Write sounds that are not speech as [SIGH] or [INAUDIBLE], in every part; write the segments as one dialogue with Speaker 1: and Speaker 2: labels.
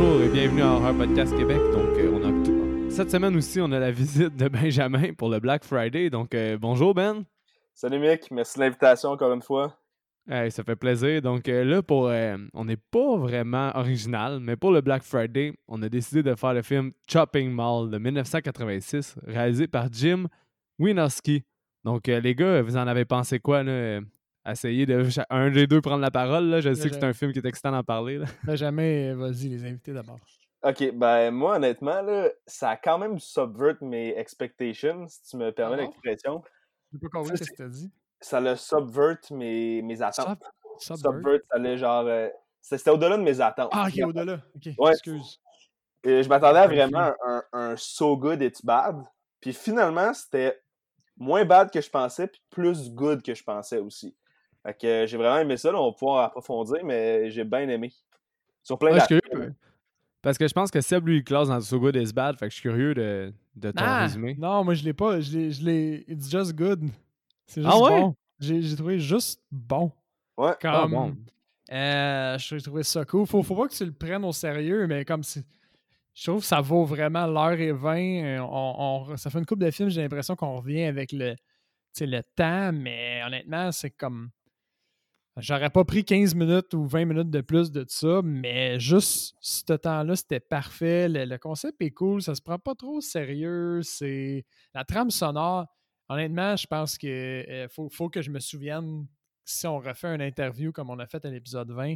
Speaker 1: bonjour et bienvenue à Horror Podcast Québec. Donc, euh, on a tout- cette semaine aussi, on a la visite de Benjamin pour le Black Friday. Donc, euh, bonjour Ben.
Speaker 2: Salut Mick, merci de l'invitation encore une fois.
Speaker 1: Hey, ça fait plaisir. Donc euh, là, pour, euh, on n'est pas vraiment original, mais pour le Black Friday, on a décidé de faire le film Chopping Mall de 1986, réalisé par Jim Wynorski. Donc, euh, les gars, vous en avez pensé quoi? Là? Essayez de un des deux prendre la parole. Là. Je sais que c'est un film qui est excitant d'en parler. Là.
Speaker 3: Benjamin, vas-y, les invités d'abord.
Speaker 2: Ok, ben moi honnêtement, là, ça a quand même subvert mes expectations, si tu me permets
Speaker 3: Ah
Speaker 2: l'expression.
Speaker 3: Je pas compris
Speaker 2: Ça,
Speaker 3: ce que tu as dit.
Speaker 2: Ça le subvert mes, mes attentes.
Speaker 3: Sub- Subvert?
Speaker 2: Subvert, ça allait genre. euh, c'était au-delà de mes attentes.
Speaker 3: Ah, ok, au-delà. Ok,
Speaker 2: Ouais.
Speaker 3: excuse.
Speaker 2: Et je m'attendais à vraiment un, un so good it's bad. Puis finalement, c'était moins bad que je pensais, puis plus good que je pensais aussi. Fait que euh, j'ai vraiment aimé ça, là, on va pouvoir approfondir, mais j'ai bien aimé. Sur plein
Speaker 1: Ouais, curieux, Parce que je pense que Seb lui il classe dans So Good Is Bad. Fait que je suis curieux de, de ton
Speaker 3: Ah,
Speaker 1: résumé.
Speaker 3: non, moi je l'ai pas. Je l'ai, je l'ai. It's just good. C'est juste
Speaker 1: Ah ouais?
Speaker 3: bon. J'ai, j'ai trouvé juste bon.
Speaker 2: Ouais.
Speaker 3: Comme,
Speaker 1: Ah, bon.
Speaker 3: euh, j'ai trouvé ça cool. Faut, faut pas que tu le prennes au sérieux, mais comme si. Je trouve que ça vaut vraiment l'heure et vingt. Euh, On, on- ça fait une couple de films, j'ai l'impression qu'on revient avec le, tu sais, le temps, mais honnêtement, c'est comme. J'aurais pas pris 15 minutes ou 20 minutes de plus de ça, mais juste ce temps-là, c'était parfait. Le, le concept est cool, ça se prend pas trop au sérieux. C'est la trame sonore. Honnêtement, je pense que euh, faut, faut que je me souvienne si on refait une interview comme on a fait à l'épisode 20,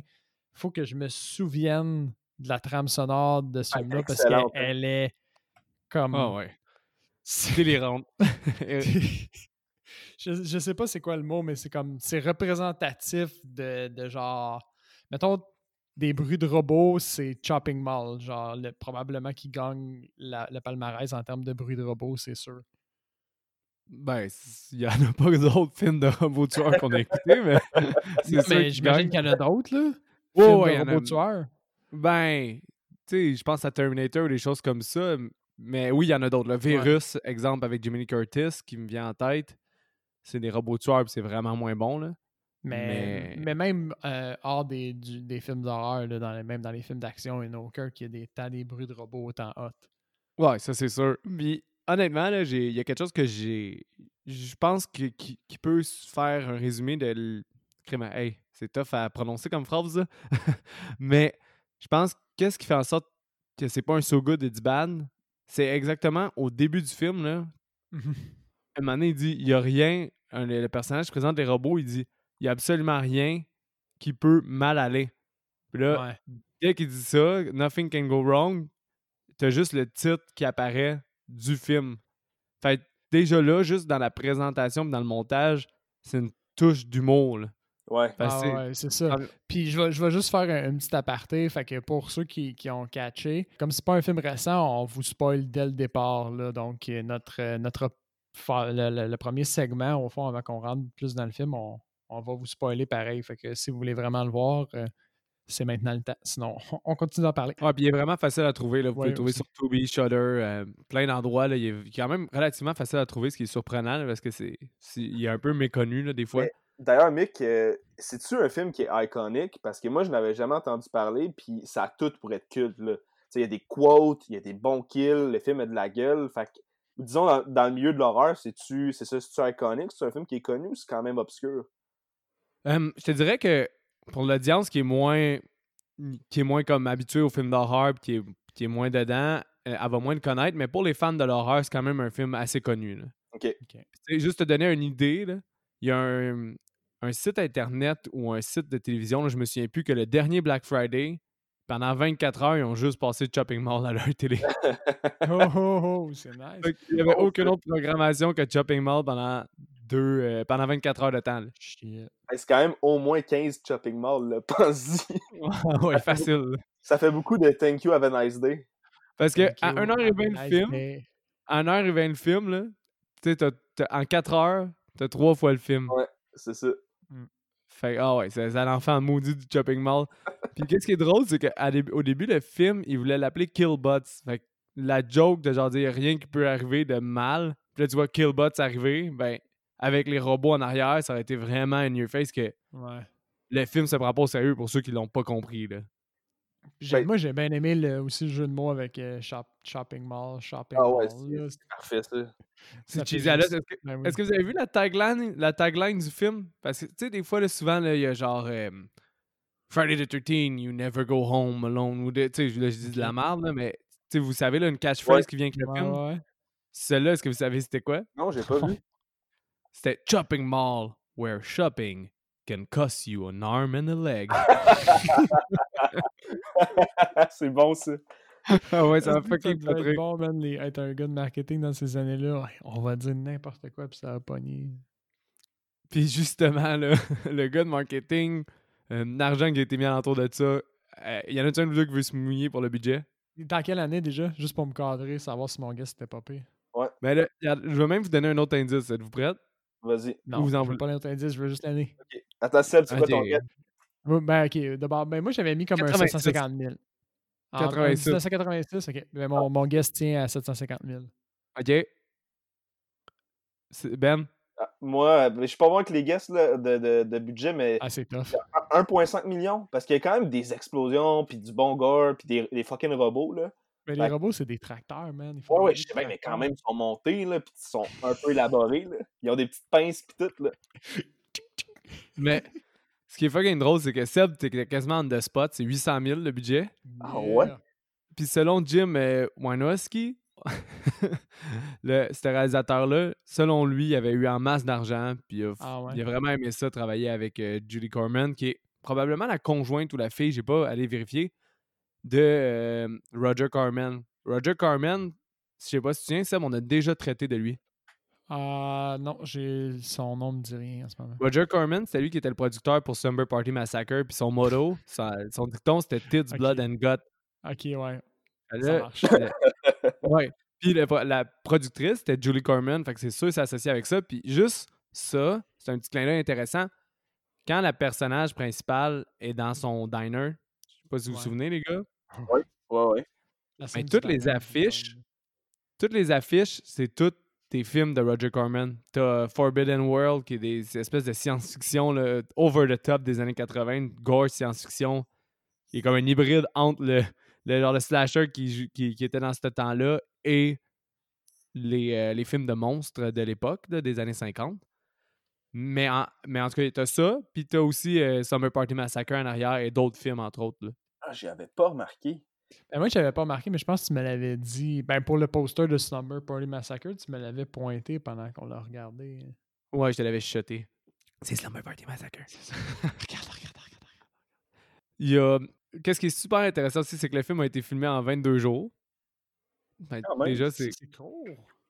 Speaker 3: faut que je me souvienne de la trame sonore de ce
Speaker 2: Ah,
Speaker 3: film-là parce qu'elle est comme.
Speaker 1: Ah ouais. [LAUGHS] Délirante. [LAUGHS]
Speaker 3: je, je sais pas c'est quoi le mot, mais c'est comme c'est représentatif de, de genre. Mettons des bruits de robots, c'est Chopping Mall, genre le- probablement qui gagne la- le palmarès en termes de bruits de robots, c'est sûr.
Speaker 1: ben, il y en a pas d'autres films de robots tueurs qu'on a écoutés, mais [LAUGHS]
Speaker 3: Mais j'imagine qu'il y en a d'autres, là. Films
Speaker 1: ouais,
Speaker 3: de
Speaker 1: il y en a-
Speaker 3: robots tueurs.
Speaker 1: Ben, tu sais, je pense à Terminator ou des choses comme ça. Mais oui, il y en a d'autres. Le Virus, exemple, avec Jiminy Curtis, qui me vient en tête. C'est des robots tueurs, c'est vraiment moins bon, là.
Speaker 3: Mais,
Speaker 1: Mais-
Speaker 3: mais même euh, hors des, du- des films d'horreur, là, dans les- même dans les films d'action, il n'y en a aucun qui a des, tant des bruits de robots autant hot.
Speaker 1: Ouais, ça c'est sûr. Puis honnêtement, là, j'ai- il y a quelque chose que j'ai. Je pense que- qui, qui peut faire un résumé de. l- Hey, c'est tough à prononcer comme phrase, là. [LAUGHS] Mais je pense qu'est-ce qui fait en sorte que c'est pas un so good it's bad, c'est exactement au début du film, là. Un moment donné, il dit il y a rien. un- le, personnage qui présente les robots, il dit il y a absolument rien qui peut mal aller. Puis là,
Speaker 3: Ouais.
Speaker 1: dès qu'il dit ça, Nothing Can Go Wrong, t'as juste le titre qui apparaît du film. Fait déjà là, juste dans la présentation dans le montage, c'est une touche d'humour. là.
Speaker 2: Ouais.
Speaker 3: Ah
Speaker 1: c'est-
Speaker 3: ouais, c'est ça. Puis je vais, je vais juste faire un, un petit aparté. Fait que pour ceux qui, qui ont catché, comme c'est pas un film récent, on vous spoil dès le départ. Là, donc euh, notre, euh, notre le, le- le premier segment, au fond, avant qu'on rentre plus dans le film, on, on va vous spoiler pareil. Fait que si vous voulez vraiment le voir, euh, c'est maintenant le temps. Sinon, on, [LAUGHS] on continue d'en parler.
Speaker 1: Ouais, puis il est vraiment facile à trouver. Là. Vous pouvez le trouver
Speaker 3: aussi.
Speaker 1: sur Tubi, Shudder, euh, plein d'endroits. là. Il est quand même relativement facile à trouver, ce qui est surprenant là, parce que c'est, c'est- il est un peu méconnu là, des fois.
Speaker 2: Mais- D'ailleurs, Mick, euh, c'est-tu un film qui est iconique? Parce que moi, je n'avais jamais entendu parler, puis ça a tout pour être culte. Il y a des quotes, il y a des bons kills, le film a de la gueule. Fait que, disons, dans, dans le milieu de l'horreur, c'est-tu c'est ça, c'est-tu iconique? C'est un film qui est connu ou c'est quand même obscur?
Speaker 1: Euh, je te dirais que pour l'audience qui est moins qui est moins comme habituée aux films d'horreur qui est, qui est moins dedans, euh, elle va moins le connaître, mais pour les fans de l'horreur, c'est quand même un film assez connu. là.
Speaker 2: OK.
Speaker 1: Juste te donner une idée, là, il y a un, un site internet ou un site de télévision, là, je me souviens plus, que le dernier Black Friday, pendant 24 heures, ils ont juste passé Chopping Mall à leur télé. [LAUGHS]
Speaker 3: Oh, oh, oh, c'est nice.
Speaker 1: Qu'il n'y avait
Speaker 2: Oh,
Speaker 1: aucune autre programmation que Chopping Mall pendant, deux, euh, pendant 24 heures de temps.
Speaker 3: Shit.
Speaker 2: C'est quand même au moins 15 Chopping Mall. [LAUGHS] Pense-y.
Speaker 1: ouais, facile.
Speaker 2: Ça fait beaucoup de Thank you, have a nice day.
Speaker 1: Parce que à
Speaker 3: you.
Speaker 1: 1h20 le
Speaker 3: Nice
Speaker 1: film,
Speaker 3: day.
Speaker 1: à 1h20 le film, là, tu sais, t'as- t'as- en 4 heures, t'as trois fois le film.
Speaker 2: Ouais. C'est ça.
Speaker 1: Fait que, ah ouais, c'est l'enfant maudit du Chopping Mall. [LAUGHS] Puis qu'est-ce qui est drôle, c'est qu'au début, le film, il voulait l'appeler Killbots. Fait que la joke de genre dire rien qui peut arriver de mal. Puis là, tu vois Killbots arriver, ben, avec les robots en arrière, ça aurait été vraiment un new face que
Speaker 3: Ouais.
Speaker 1: le film se prend pas au sérieux pour ceux qui l'ont pas compris. Là.
Speaker 3: J'ai-
Speaker 2: Ben-
Speaker 3: moi, j'ai bien aimé le- aussi le jeu de mots avec euh, shop- Shopping Mall, Shopping
Speaker 2: Ah ouais,
Speaker 3: Mall.
Speaker 2: c'est c'est parfait, ça.
Speaker 1: C'est cheesy. Est-ce que,
Speaker 3: Ben oui.
Speaker 1: est-ce que vous avez vu la tagline, la tagline du film? Parce que, tu sais, des fois, là, souvent, là, il y a genre euh, Friday the 13, you never go home alone. Tu sais, là, je dis de la merde, là, mais tu sais, vous savez, là, une catchphrase
Speaker 2: Ouais.
Speaker 1: qui vient avec le
Speaker 3: Ouais,
Speaker 1: film?
Speaker 3: ouais.
Speaker 1: Celle-là, est-ce que vous savez c'était quoi?
Speaker 2: Non, j'ai pas vu.
Speaker 1: C'était Shopping Mall, where shopping can cost you an arm and a leg. [LAUGHS]
Speaker 2: c'est bon, ça.
Speaker 1: ah ouais, ça
Speaker 3: que
Speaker 1: fucking
Speaker 3: être bon, man, les- être un gars de marketing dans ces années-là? Ouais, On va dire n'importe quoi, puis ça va pogner.
Speaker 1: Puis justement, là, [LAUGHS] le gars de marketing, euh, l'argent qui a été mis alentour de ça, euh, il y en a un ou deux qui veut se mouiller pour le budget?
Speaker 3: Dans quelle année déjà? Juste pour me cadrer, savoir si mon gars c'était pas pire.
Speaker 1: Mais là, regarde, je vais même vous donner un autre indice. Êtes-vous prête?
Speaker 2: Vas-y.
Speaker 3: Non,
Speaker 1: vous en
Speaker 3: je veux pas l'autre indice, je veux juste l'année.
Speaker 2: Attends, Seb, c'est quoi ton?
Speaker 3: Moi, Ben, ok, d'abord, ben, moi j'avais mis comme un
Speaker 1: 86.
Speaker 3: 750 000. En- en
Speaker 1: 86.
Speaker 3: 1986, ok. Ben, mon, mon guest tient à 750 000.
Speaker 1: OK. C'est- Ben?
Speaker 2: Ah, Moi, ben, je suis pas bon avec les guests là, de, de, de budget, mais
Speaker 3: Ah, c'est tough.
Speaker 2: 1,5 million. Parce qu'il y a quand même des explosions, puis du bon gore, puis des, des fucking robots, là.
Speaker 3: Mais
Speaker 2: Fait-
Speaker 3: les robots, c'est des tracteurs, man.
Speaker 2: Ouais, ouais, je sais bien, mais quand même, ils sont montés, là, puis ils sont un peu élaborés, là. Ils ont des petites pinces, puis tout, là. [LAUGHS] [LAUGHS]
Speaker 1: Mais ce qui est fucking drôle, c'est que Seb, t'es quasiment on the spot. C'est 800 000 le budget.
Speaker 2: Ah ouais?
Speaker 1: Puis selon Jim euh, Wynorski, [LAUGHS] le, ce réalisateur-là, selon lui, il avait eu en masse d'argent. Puis il a,
Speaker 3: Ah ouais?
Speaker 1: il a vraiment aimé ça, travailler avec euh, Julie Corman, qui est probablement la conjointe ou la fille, j'ai pas allé vérifier, de euh, Roger Corman. Roger Corman, je sais pas si tu te souviens, Seb, on a déjà traité de lui.
Speaker 3: Ah non, j'ai son nom me dit rien en ce moment.
Speaker 1: Roger Corman, c'était lui qui était le producteur pour Summer Party Massacre, puis son motto, [LAUGHS] son dicton, c'était Tits. Blood and Gut.
Speaker 3: Ok, ouais.
Speaker 1: Là, ouais. Puis le- la productrice, c'était Julie Corman, fait que c'est sûr que c'est associé avec ça. Puis juste ça, c'est un petit clin d'œil intéressant. Quand la personnage principale est dans son diner, je sais pas si vous vous souvenez, les gars,
Speaker 2: Ouais, ouais.
Speaker 3: La scène du
Speaker 1: toutes les affiches, toutes les affiches, c'est toutes des films de Roger Corman. T'as Forbidden World, qui est des ces espèces de science-fiction over the top des années 80, gore science-fiction. Il est comme un hybride entre le, genre de slasher qui, était dans ce temps-là et les, euh, films de monstres de l'époque, des années 50. Mais en, tout cas, t'as ça, puis t'as aussi euh, Summer Party Massacre en arrière et d'autres films, entre autres.
Speaker 2: Ah, j'y avais pas remarqué.
Speaker 3: Ben, moi, je l'avais pas remarqué, mais je pense que tu me l'avais dit. Ben, pour le poster de Slumber Party Massacre, tu me l'avais pointé pendant qu'on l'a regardé.
Speaker 1: Ouais, je te l'avais chuchoté. C'est Slumber Party Massacre. [LAUGHS]
Speaker 3: regarde, regarde, regarde.
Speaker 1: Il y a. Qu'est-ce qui est super intéressant aussi, c'est que le film a été filmé en 22 jours. Ben,
Speaker 2: même,
Speaker 1: déjà, c'est
Speaker 3: C'est court.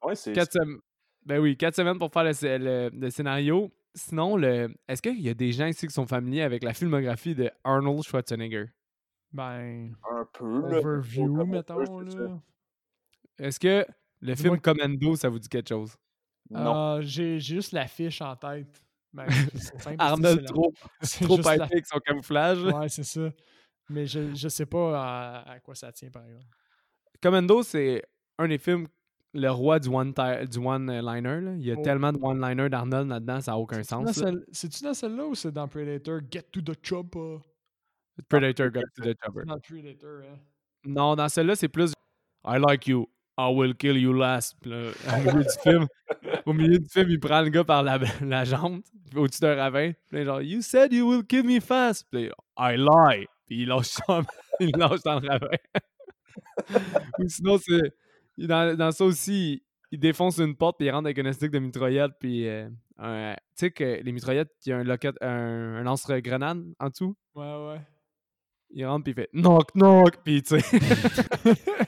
Speaker 2: Ouais, c'est.
Speaker 1: 4 semaines. Ben oui, 4 semaines pour faire le, le- le scénario. Sinon, le... est-ce qu'il y a des gens ici qui sont familiers avec la filmographie de Arnold Schwarzenegger?
Speaker 3: Ben,
Speaker 2: Un peu,
Speaker 3: overview, mettons. Là.
Speaker 1: Est-ce que le film Commando, ça vous dit quelque chose?
Speaker 2: Non.
Speaker 3: Ah, j'ai juste l'affiche en tête. Ben, [LAUGHS] simple,
Speaker 1: Arnold trop, [LAUGHS] trop
Speaker 3: la-
Speaker 1: avec son camouflage. [LAUGHS]
Speaker 3: Ouais, c'est ça. Mais je, je sais pas à, à quoi ça tient, par exemple.
Speaker 1: Commando, c'est un des films, le roi du one-liner. Du one. Il y a
Speaker 3: Oh.
Speaker 1: tellement de one-liners d'Arnold là-dedans, ça n'a aucun sens.
Speaker 3: C'est-tu dans celle-là ou c'est dans Predator? Get to the Chopper?
Speaker 1: Predator got to the
Speaker 3: Predator, hein?
Speaker 1: Non, dans celle-là, c'est plus I like you, I will kill you last. Là, au milieu du film, au milieu du film, il prend le gars par la, [LAUGHS] la jambe, au-dessus d'un ravin. Puis genre, You said you will kill me fast. Puis I lie. Puis il lâche, [LAUGHS] il lâche dans le ravin. [LAUGHS] Ou sinon, c'est. Dans, dans ça aussi, il défonce une porte, puis il rentre avec un stick de mitraillette, puis. euh, tu sais que les mitraillettes, il y a un, locket, un, un lance-grenade en dessous?
Speaker 3: Ouais, ouais.
Speaker 1: Il rentre puis il fait knock knock puis tu sais [LAUGHS]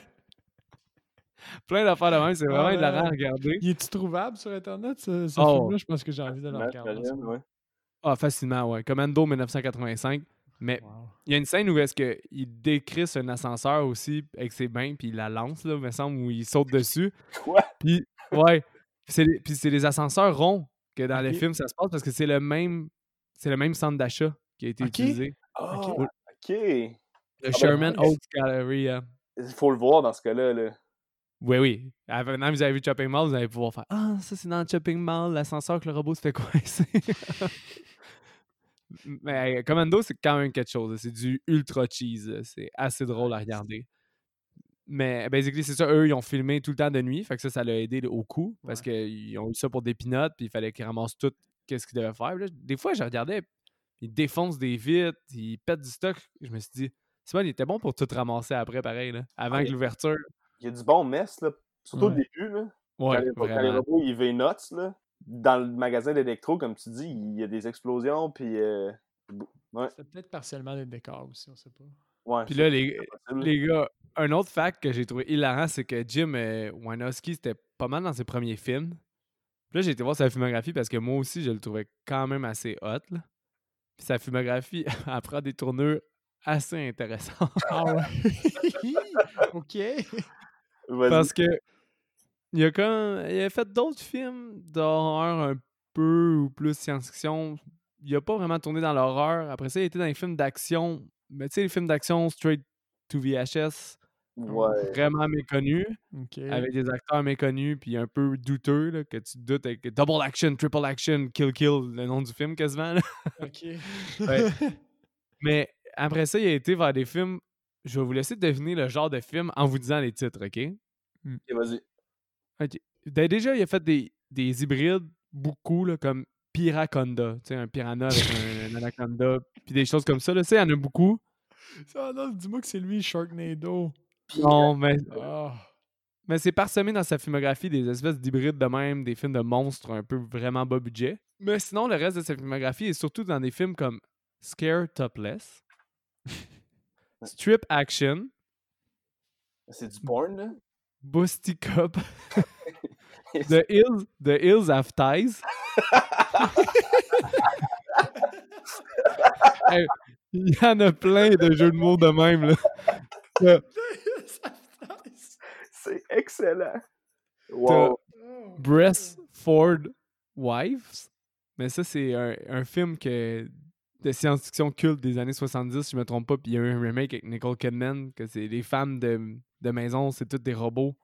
Speaker 1: plein d'affaires de même c'est vraiment
Speaker 3: Ouais.
Speaker 1: hilarant à regarder
Speaker 3: Il est-tu trouvable sur Internet, ce, ce
Speaker 1: Oh.
Speaker 3: film-là? Je pense que j'ai envie de le regarder.
Speaker 2: ouais.
Speaker 1: ah facilement ouais Commando 1985 mais
Speaker 3: Wow.
Speaker 1: il y a une scène où est-ce que il décrisse un ascenseur aussi avec ses mains puis il la lance là me semble où il saute dessus
Speaker 2: Quoi?
Speaker 1: puis ouais Puis c'est des- puis c'est des ascenseurs ronds que dans le
Speaker 3: Ok.
Speaker 1: film ça se passe parce que c'est le même c'est le même centre d'achat qui a été utilisé
Speaker 2: Ah,
Speaker 3: Ok.
Speaker 2: Ok.
Speaker 1: le
Speaker 2: ben,
Speaker 1: Sherman. Oaks Gallery hein.
Speaker 2: Il faut le voir dans ce cas-là, là.
Speaker 1: Oui, oui. Ah, Maintenant que vous avez vu Chopping Mall, vous allez pouvoir faire Ah, ça c'est dans Chopping Mall, l'ascenseur que le robot se fait coincer. [LAUGHS] Mais Commando, c'est quand même quelque chose. C'est du ultra cheese. C'est assez drôle à regarder. Mais basically, c'est ça. Eux, ils ont filmé tout le temps de nuit. Fait que ça, ça l'a aidé au coup. Parce qu'ils ont eu ça pour des pinottes. Puis il fallait qu'ils ramassent tout ce qu'ils devaient faire. des fois, je regardais. Ils défoncent des vitres. Ils pètent du stock. Je me suis dit, c'est il était bon pour tout ramasser après, pareil. Là, avant que l'ouverture.
Speaker 2: Il y a du bon mess, là. Surtout au début. Là.
Speaker 1: Ouais,
Speaker 2: quand, les, robots, ils veulent nuts, là dans le magasin d'électro, comme tu dis, il y a des explosions, puis. Euh, ouais.
Speaker 3: C'est peut-être partiellement des décors aussi, on sait pas.
Speaker 2: Ouais,
Speaker 1: puis là, les, les gars, un autre fact que j'ai trouvé hilarant, c'est que Jim euh, Wanowski, c'était pas mal dans ses premiers films. Puis là, j'ai été voir sa filmographie parce que moi aussi, je le trouvais quand même assez hot. Là. Puis sa filmographie, [LAUGHS] elle prend des tournures assez intéressantes.
Speaker 3: Ah ouais? [LAUGHS] OK.
Speaker 1: Parce que il a, comme, il a fait d'autres films d'horreur un peu ou plus science-fiction. Il a pas vraiment tourné dans l'horreur. Après ça, il était dans les films d'action. Mais tu sais, les films d'action straight to VHS. Vraiment méconnus. Avec des acteurs méconnus, puis un peu douteux, là, que tu doutes avec Double Action, Triple Action, Kill Kill, le nom du film quasiment.
Speaker 3: OK. [LAUGHS] [LAUGHS]
Speaker 1: Mais après ça, il a été vers des films. Je vais vous laisser deviner le genre de film en vous disant les titres, OK?
Speaker 2: Ok, vas-y.
Speaker 1: Ben, déjà, il a fait des, des hybrides beaucoup, là, comme Piraconda. Tu sais, un piranha avec [LAUGHS] un, anaconda, puis des choses comme ça. Tu sais, il y en a beaucoup.
Speaker 3: Ça, non, dis-moi que c'est lui, Sharknado.
Speaker 1: Non, mais.
Speaker 3: Ah.
Speaker 1: Mais c'est parsemé dans sa filmographie des espèces d'hybrides de même, des films de monstres un peu vraiment bas budget. Mais sinon, le reste de sa filmographie est surtout dans des films comme Scare Topless, Strip Action.
Speaker 2: C'est du porn, là?
Speaker 1: Busty Cup. [LAUGHS] the Hills, the Hills Have Ties. [LAUGHS] il y en a plein de jeux de mots de même. Là. [LAUGHS]
Speaker 2: C'est excellent. Wow.
Speaker 1: Ford Wives. Mais ça, c'est un, un, film que, de science-fiction culte des années 70, si je me trompe pas. Puis il y a eu un remake avec Nicole Kidman, que c'est les femmes de, de maison, c'est toutes des robots.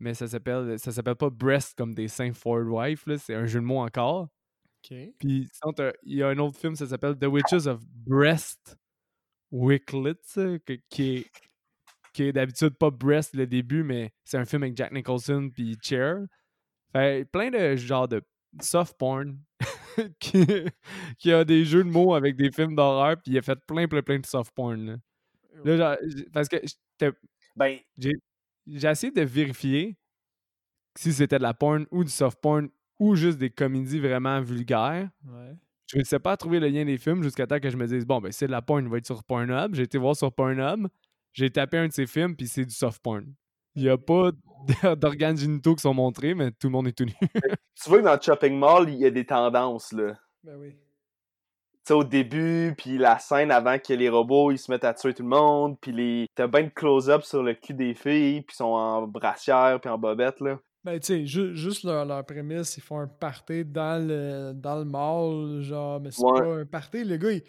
Speaker 1: Mais ça s'appelle ça s'appelle pas Breast comme des Saint Ford Wife, c'est un jeu de mots encore.
Speaker 3: OK.
Speaker 1: Puis il y a un autre film, ça s'appelle The Witches of Breast Wicklets, qui est, qui est d'habitude pas Breast le début, mais c'est un film avec Jack Nicholson puis Cher. Fait plein de genre de soft porn [LAUGHS] qui, qui, a des jeux de mots avec des films d'horreur, puis il a fait plein, plein, plein de soft porn. Là. parce que
Speaker 2: ben,
Speaker 1: j'ai essayé de vérifier si c'était de la porn ou du soft porn ou juste des comédies vraiment vulgaires.
Speaker 3: Ouais.
Speaker 1: Je ne sais pas trouver le lien des films jusqu'à temps que je me dise bon, ben c'est de la porn, il va être sur Pornhub. J'ai été voir sur Pornhub, j'ai tapé un de ses films, puis c'est du soft porn. Il n'y a pas [LAUGHS] d'organes génitaux qui sont montrés, mais tout le monde est tout nu.
Speaker 2: tu vois que dans le shopping mall, il y a des tendances, là.
Speaker 3: Ben oui.
Speaker 2: Tu sais, au début, puis la scène avant que les robots ils se mettent à tuer tout le monde, puis les... t'as bien de close-up sur le cul des filles, puis sont en brassière, puis en bobette, là.
Speaker 3: Ben, tu sais, juste leur, leur, prémisse, ils font un party dans le, dans le mall, genre, mais c'est pas un party. Le gars, il,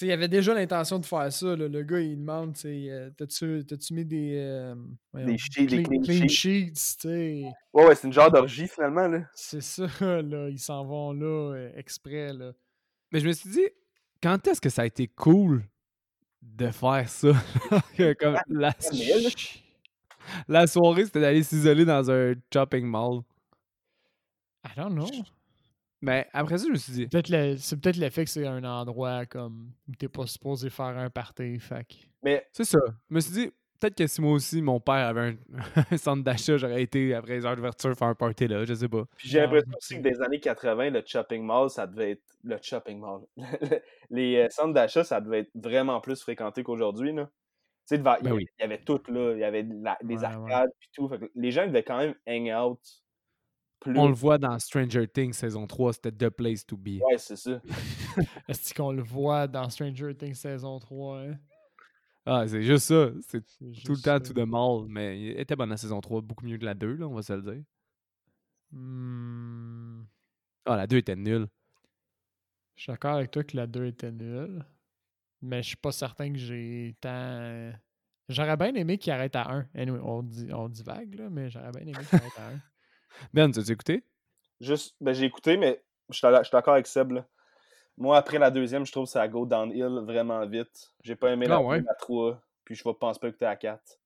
Speaker 3: il avait déjà l'intention de faire ça. Là. Le gars, il demande euh, T'as-tu, mis des. Euh,
Speaker 2: des, sheets,
Speaker 3: clean,
Speaker 2: des
Speaker 3: clean, sheets,
Speaker 2: Ouais, ouais, c'est une genre d'orgie finalement. là.
Speaker 3: C'est ça, [LAUGHS] là. Ils s'en vont là, euh, exprès. Là.
Speaker 1: Mais je me suis dit, quand est-ce que ça a été cool de faire ça? [LAUGHS] Comme la, la soirée, c'était d'aller s'isoler dans un shopping mall.
Speaker 3: I don't know.
Speaker 1: Mais ben, après ça, je me suis dit.
Speaker 3: c'est peut-être l'effet que c'est un endroit comme où t'es pas supposé faire un party. Fait.
Speaker 2: Mais
Speaker 1: c'est ça. Je me suis dit, peut-être que si moi aussi, mon père avait [LAUGHS] un, centre d'achat, j'aurais été après les heures d'ouverture faire un party là, je sais pas.
Speaker 2: Puis j'ai l'impression aussi que des années 80, le shopping mall, ça devait être. Le shopping mall. [LAUGHS] les euh, centres d'achat, ça devait être vraiment plus fréquenté qu'aujourd'hui. Tu sais, ben il, y avait tout là. Il y avait des arcades et tout. les gens devaient quand même hang out
Speaker 1: on le voit dans Stranger Things saison 3, c'était The Place to Be.
Speaker 2: Ouais, c'est ça. [LAUGHS]
Speaker 3: Est-ce qu'on le voit dans Stranger Things saison 3? Hein?
Speaker 1: Ah, c'est juste ça. C'est tout le temps tout de mal. Mais il était bon dans la saison 3, beaucoup mieux que la 2, là, on va se le dire.
Speaker 3: Hmm.
Speaker 1: Ah, la 2 était nulle.
Speaker 3: Je suis d'accord avec toi que la 2 était nulle. Mais je suis pas certain que j'ai tant. J'aurais bien aimé qu'il arrête à 1. Anyway, on, dit, on divague, là, mais j'aurais bien aimé qu'il arrête à 1.
Speaker 1: Ben, tu as écouté?
Speaker 2: Juste, ben, j'ai écouté, mais je suis d'accord avec Seb. Moi, après la deuxième, je trouve que ça go downhill vraiment vite. J'ai pas aimé la,
Speaker 1: Ah ouais?
Speaker 2: la 3, puis je pense pas écouter la 4.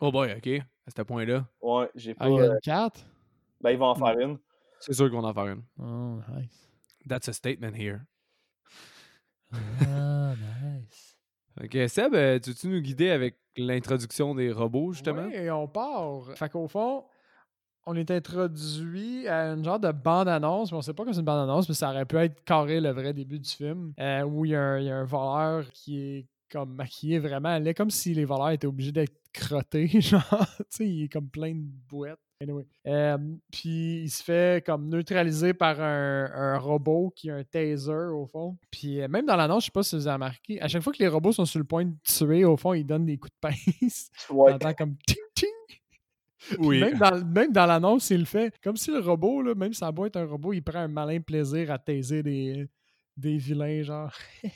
Speaker 1: Oh boy, ok, à ce point-là.
Speaker 2: Ouais, j'ai pas.
Speaker 3: Ah, il y a une 4?
Speaker 2: Ben, ils vont en faire une.
Speaker 1: C'est sûr qu'on va en faire une.
Speaker 3: Oh, nice.
Speaker 1: That's a statement here.
Speaker 3: Ah, nice.
Speaker 1: Ok, Seb, euh, tu veux-tu nous guider avec l'introduction des robots, justement?
Speaker 3: Ouais, et on part. Fait qu'au fond, on est introduit à une genre de bande-annonce, mais on sait pas que c'est une bande-annonce, mais ça aurait pu être carré le vrai début du film, euh, où il y, a un- il y a un voleur qui est comme maquillé vraiment laid, comme si les voleurs étaient obligés d'être crottés, [LAUGHS] genre, tu sais, il est comme plein de bouettes. Anyway. Euh, puis il se fait comme neutraliser par un, un robot qui a un taser au fond. Puis euh, même dans l'annonce, je sais pas si vous avez remarqué, à chaque fois que les robots sont sur le point de tuer, au fond, ils donnent des coups de pince.
Speaker 2: Ouais. [LAUGHS]
Speaker 3: Comme [LAUGHS]
Speaker 1: Oui.
Speaker 3: Même dans, même dans l'annonce, il le fait. Comme si le robot, là, même si ça boîte un robot, il prend un malin plaisir à taiser des, des vilains, genre. [LAUGHS]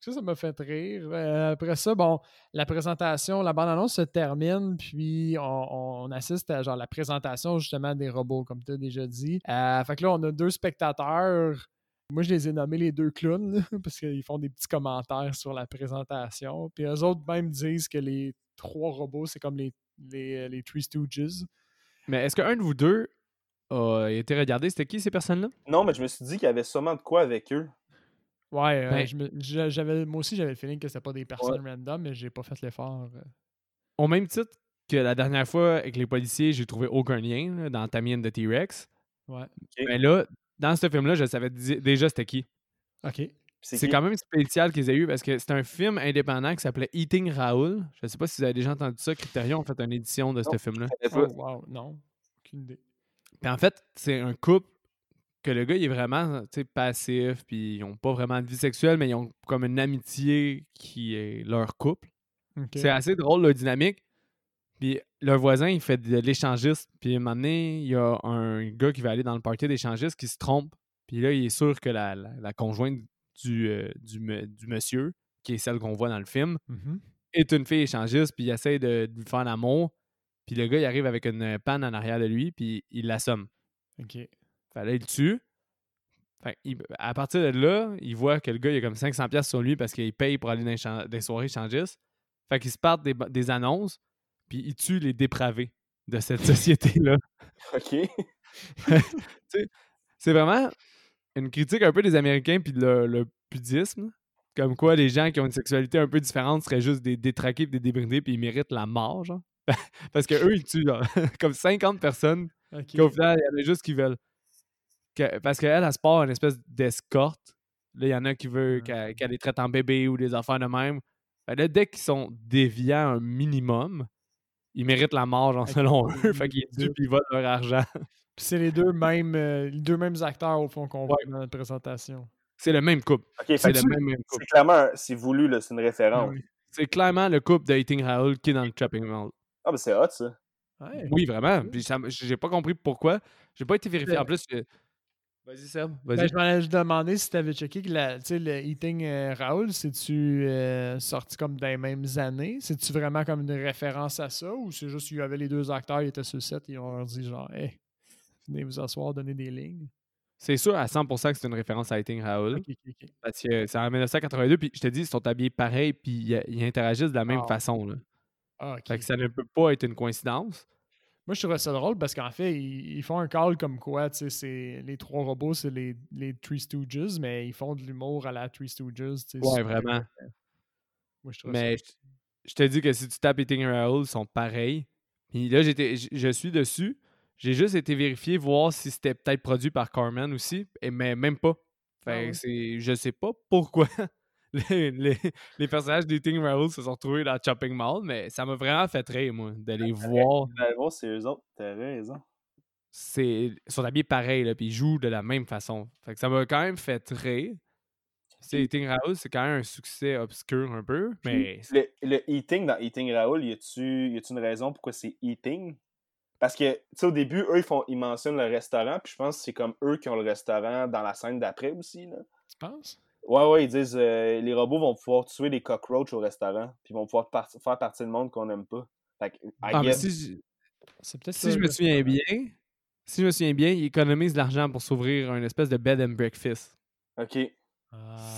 Speaker 3: Ça, ça m'a fait rire. Euh, après ça, bon, la présentation, la bande-annonce se termine, puis on, on assiste à genre la présentation justement des robots, comme tu as déjà dit. Euh, fait que là, on a deux spectateurs. Moi, je les ai nommés les deux clowns, là, [LAUGHS] parce qu'ils font des petits commentaires sur la présentation. Puis eux autres même disent que les trois robots, c'est comme les, les, les Three Stooges.
Speaker 1: Mais est-ce qu'un de vous deux a été regardé? C'était qui ces personnes-là?
Speaker 2: Non, mais je me suis dit qu'il y avait sûrement de quoi avec eux.
Speaker 3: Ouais, euh,
Speaker 1: Ben-
Speaker 3: j'avais, moi aussi, j'avais le feeling que c'était pas des personnes random, mais j'ai pas fait l'effort. euh.
Speaker 1: Au même titre que la dernière fois avec les policiers, j'ai trouvé aucun lien là, dans Tammy and the T-Rex.
Speaker 3: Ouais.
Speaker 1: Mais là, dans ce film-là, je savais déjà c'était qui.
Speaker 3: OK.
Speaker 1: C'est quand même spécial qu'ils aient eu parce que c'est un film indépendant qui s'appelait Eating Raoul. Je sais pas si vous avez déjà entendu ça. Criterion ont fait une édition de ce film-là.
Speaker 3: Oh, wow, non. Aucune idée.
Speaker 1: Puis en fait, c'est un couple que le gars il est vraiment tu sais, passif, puis ils ont pas vraiment de vie sexuelle, mais ils ont comme une amitié qui est leur couple. C'est assez drôle, la dynamique. Puis leur voisin, il fait de l'échangiste. Puis à un moment donné, il y a un gars qui va aller dans le party d'échangiste qui se trompe. Puis là, il est sûr que la, la- la conjointe du, euh, du, me- du monsieur, qui est celle qu'on voit dans le film,
Speaker 3: Mhm.
Speaker 1: est une fille échangiste, puis il essaie de, de lui faire l'amour. Puis le gars, il arrive avec une panne en arrière de lui, puis il l'assomme.
Speaker 3: OK.
Speaker 1: Fait là, il le tue. Fait, il- à partir de là, il voit que le gars, il a comme 500$ piastres sur lui parce qu'il paye pour aller dans des soirées échangistes. Fait qu'il se part des, des annonces, puis il tue les dépravés de cette [LAUGHS] société-là.
Speaker 2: Ok. [LAUGHS]
Speaker 1: C'est vraiment une critique un peu des Américains puis de le, le pudisme. Comme quoi, les gens qui ont une sexualité un peu différente seraient juste des détraqués des débridés puis ils méritent la mort, genre. [LAUGHS] Parce que eux, ils tuent genre, [LAUGHS] comme 50 personnes
Speaker 3: OK.
Speaker 1: Qu'au final, il y en a juste qui veulent. que- parce qu'elle, elle se part une espèce d'escorte. Là, il y en a qui veulent
Speaker 3: Ah.
Speaker 1: qu'elle les traite en bébé ou des affaires de même. Là, dès qu'ils sont déviants un minimum, ils méritent la mort, genre, selon eux. Fait qu'ils
Speaker 3: ils
Speaker 1: tuent
Speaker 3: tuent.
Speaker 1: puis ils volent leur argent.
Speaker 3: Puis c'est les deux mêmes, euh, les deux mêmes acteurs, au fond, qu'on voit dans notre présentation.
Speaker 1: C'est le même couple.
Speaker 2: Ok,
Speaker 1: C'est le même, même couple.
Speaker 2: c'est clairement, c'est voulu, là, c'est une
Speaker 3: Ah
Speaker 2: référence.
Speaker 3: oui.
Speaker 1: C'est clairement le couple de Eating Raoul qui est dans le Chopping Mall.
Speaker 2: Ah, ben c'est hot, ça.
Speaker 3: Ouais.
Speaker 1: Oui, vraiment. Puis j'ai pas compris pourquoi. J'ai pas été vérifié.
Speaker 3: Ben-
Speaker 1: En plus, je- vas-y, Seb.
Speaker 3: Ben, je m'en allais demander si tu avais checké que la, le Eating euh, Raoul, c'est-tu euh, sorti comme dans les mêmes années? C'est-tu vraiment comme une référence à ça ou c'est juste qu'il y avait les deux acteurs, ils étaient sur le set, ils ont dit genre, hey, venez vous asseoir, donner des lignes?
Speaker 1: C'est sûr à 100% que c'est une référence à Eating Raoul. Parce que c'est en 1982, puis je te dis, ils sont habillés pareil, puis ils, ils interagissent de la même
Speaker 3: Ah.
Speaker 1: façon. Là.
Speaker 3: Ah.
Speaker 1: Fait que ça ne peut pas être une coïncidence.
Speaker 3: Moi, je trouvais ça drôle parce qu'en fait, ils, ils font un call comme quoi, tu sais, c'est- les trois robots, c'est les, les Three Stooges, mais ils font de l'humour à la Three Stooges. tu sais,
Speaker 1: Ouais, vraiment.
Speaker 3: Moi, je trouve
Speaker 1: Mais
Speaker 3: ça.
Speaker 1: je, je te dis que si tu tapes Eating Raoul, ils sont pareils. Puis là, j'étais, je suis dessus. J'ai juste été vérifier, voir si c'était peut-être produit par Carmen aussi, et, mais même pas. Fait
Speaker 3: Ah
Speaker 1: je sais pas pourquoi [LAUGHS] les, les, les personnages d'Eating Raoul se sont retrouvés dans Chopping Mall, mais ça m'a vraiment fait rire, moi, de [LAUGHS] les voir.
Speaker 2: Allez voir, c'est eux autres. T'as raison.
Speaker 1: c'est ils sont habillés pareil, là, puis ils jouent de la même façon. Fait que ça m'a quand même fait rire. C'est Eating Raoul, c'est quand même un succès obscur un peu, mais
Speaker 2: Le, le eating dans Eating Raoul, y a-tu une raison pourquoi c'est eating? Parce que, tu sais, au début, eux, ils, font, ils mentionnent le restaurant, puis je pense que c'est comme eux qui ont le restaurant dans la scène d'après aussi, là.
Speaker 3: Tu penses?
Speaker 2: Ouais, ouais, ils disent euh, les robots vont pouvoir tuer les cockroaches au restaurant, puis ils vont pouvoir faire partie du monde qu'on n'aime pas. Fait que, I
Speaker 1: Ah, mais
Speaker 2: guess-
Speaker 1: si, je-
Speaker 3: C'est peut-être
Speaker 1: si
Speaker 3: ça,
Speaker 1: je me souviens bien, si je me souviens bien, ils économisent de l'argent pour s'ouvrir un espèce de bed and breakfast.
Speaker 2: Ok.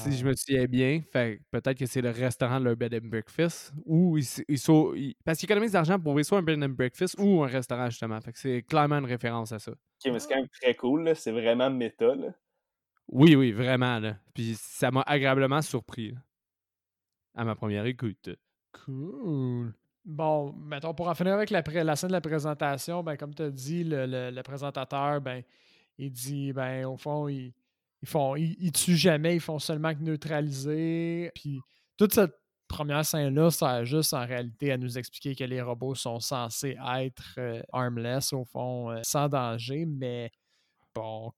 Speaker 1: Si je me souviens bien, peut-être que c'est le restaurant de leur bed and breakfast ou ils, sont ils- parce qu'ils économisent de l'argent pour ouvrir soit un bed and breakfast ou un restaurant justement. Fait que c'est clairement une référence à ça.
Speaker 2: Ok, mais c'est quand même très cool. C'est vraiment méta, là.
Speaker 1: Oui, oui, vraiment là. Puis ça m'a agréablement surpris là, à ma première écoute.
Speaker 3: Cool. Bon, mettons, pour en finir avec la, pré- la scène de la présentation, ben, comme tu as dit, le, le- le présentateur, ben, il dit, ben, au fond, ils, ils font, ils, ils tuent jamais, ils font seulement que neutraliser. Puis toute cette première scène-là, ça juste en réalité à nous expliquer que les robots sont censés être euh, armless, au fond, euh, sans danger, mais bon,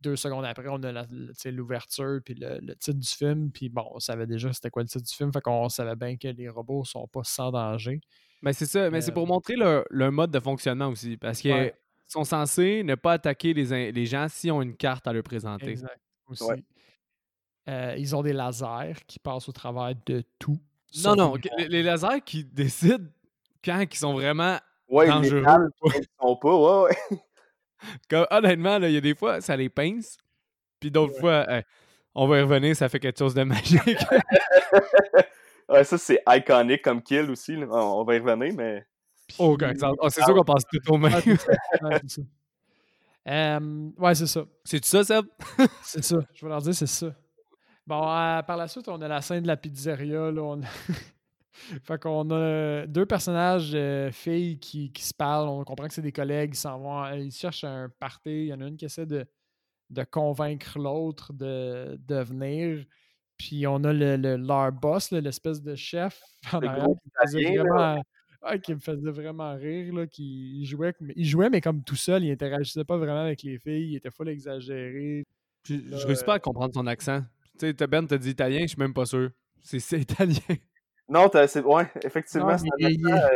Speaker 3: deux secondes après, on a l'ouverture puis le, le titre du film. Puis bon, on savait déjà c'était quoi le titre du film. Fait qu'on savait bien que les robots sont pas sans danger.
Speaker 1: Mais c'est ça, mais c'est
Speaker 3: Euh,
Speaker 1: pour montrer leur, leur mode de fonctionnement aussi. Parce qu'ils
Speaker 3: Ouais.
Speaker 1: sont censés ne pas attaquer les, gens s'ils ont une carte à leur présenter.
Speaker 3: Exact. Aussi.
Speaker 2: Ouais.
Speaker 3: Euh, ils ont des lasers qui passent au travers de tout.
Speaker 1: Non, non, les, les lasers qui décident quand ils sont vraiment
Speaker 2: Ouais,
Speaker 1: dangereux.
Speaker 2: les [LAUGHS] ils sont pas, ouais, ouais. [LAUGHS]
Speaker 1: Comme, honnêtement, il y a des fois, ça les pince. Puis d'autres
Speaker 3: Ouais.
Speaker 1: fois, euh, on va y revenir, ça fait quelque chose de magique. [LAUGHS]
Speaker 2: Ouais, ça, c'est iconique comme kill aussi. On on va y revenir, mais.
Speaker 1: Exemple. Ah, c'est sûr qu'on passe tout au même.
Speaker 3: Euh, ouais, c'est ça.
Speaker 1: C'est ça, Seb? [LAUGHS]
Speaker 3: C'est ça. Je vais leur dire, c'est ça. Bon, euh, par la suite, on a la scène de la pizzeria. Là, on... [LAUGHS] fait qu'on a deux personnages, euh, filles, qui, qui se parlent. On comprend que c'est des collègues. Ils s'en vont. Ils cherchent un party. Il y en a une qui essaie de, de convaincre l'autre de, de venir. Puis on a le, le- leur boss, l'espèce de chef en arrière qui faisait vraiment, qui me faisait vraiment rire. Là, qui il jouait, comme- il jouait, mais comme tout seul, il interagissait pas vraiment avec les filles. Il était full exagéré.
Speaker 1: Je,
Speaker 3: Là,
Speaker 1: je réussis pas à comprendre son accent. Tu sais, t'as- Ben t'a dit italien, je suis même pas sûr. C'est [LAUGHS] italien.
Speaker 2: Non, t'as- c'est. Ouais, effectivement, c'est
Speaker 3: il, il-
Speaker 2: euh,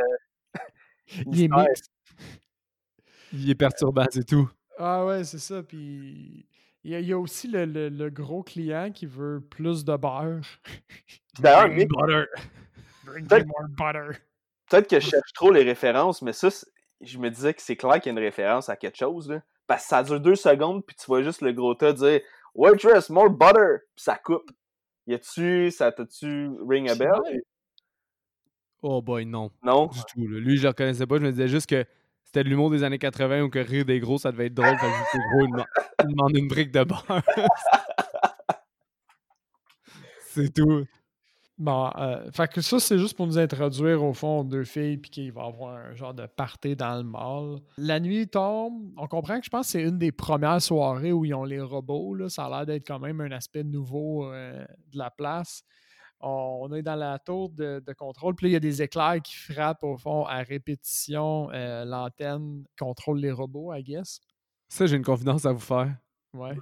Speaker 2: [LAUGHS]
Speaker 3: il est
Speaker 2: mystère.
Speaker 3: mix.
Speaker 1: Il est perturbant, c'est tout.
Speaker 3: Ah ouais, c'est ça. Puis il y, a, il y a aussi le, le- le gros client qui veut plus de beurre.
Speaker 2: D'ailleurs,
Speaker 1: Bring butter.
Speaker 3: Bring
Speaker 2: Peut-être-
Speaker 3: me more butter.
Speaker 2: Peut-être que je cherche trop les références, mais ça, je me disais que c'est clair qu'il y a une référence à quelque chose, là. Parce que ça dure deux secondes, puis tu vois juste le gros tas dire Waitress, more butter! Puis ça coupe. Y a-tu. Ça t'a-tu ring a bell?
Speaker 1: Oh boy, non.
Speaker 2: Non?
Speaker 1: Du tout. là. Lui, je le reconnaissais pas. Je me disais juste que c'était de l'humour des années 80 ou que rire des gros, ça devait être drôle. Fait que gros, il demande une brique de beurre. [LAUGHS] c'est tout.
Speaker 3: Bon, euh, fait que ça, c'est juste pour nous introduire au fond deux filles, puis qu'il va y avoir un genre de party dans le mall. La nuit tombe, on comprend que je pense que c'est une des premières soirées où ils ont les robots. Là. Ça a l'air d'être quand même un aspect nouveau euh, de la place. On, on est dans la tour de, de contrôle, puis là, il y a des éclairs qui frappent au fond à répétition euh, l'antenne contrôle les robots, I guess.
Speaker 1: Ça, j'ai une confidence à vous faire.
Speaker 3: Ouais.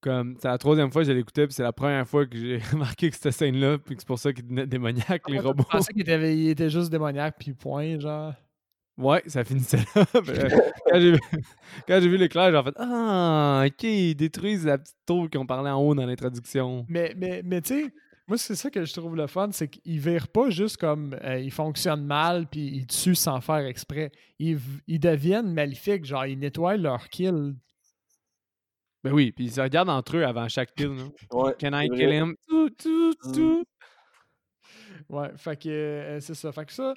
Speaker 1: Comme, c'est la troisième fois que je l'écoutais, puis c'est la première fois que j'ai [LAUGHS] remarqué que cette scène-là, puis que c'est pour ça qu'ils devenaient démoniaques, les
Speaker 3: Je
Speaker 1: robots.
Speaker 3: pensais qu'il était, il était juste démoniaque, puis point, genre.
Speaker 1: Ouais, ça finissait là. [LAUGHS] Euh, quand j'ai vu, [LAUGHS] vu l'éclair, j'ai fait Ah, ok, ils détruisent la petite tour qu'on parlait en haut dans l'introduction.
Speaker 3: Mais, mais, mais tu sais, moi, c'est ça que je trouve le fun, c'est qu'ils virent pas juste comme euh, ils fonctionnent mal puis ils tuent sans faire exprès. Ils, ils deviennent maléfiques, genre ils nettoient leur kill.
Speaker 1: Ben oui, puis ils se regardent entre eux avant chaque kill.
Speaker 2: Ouais.
Speaker 1: Can I kill him? Tout, tout,
Speaker 2: Mm.
Speaker 1: tout.
Speaker 3: Ouais, fait que euh, c'est ça. Fait que ça,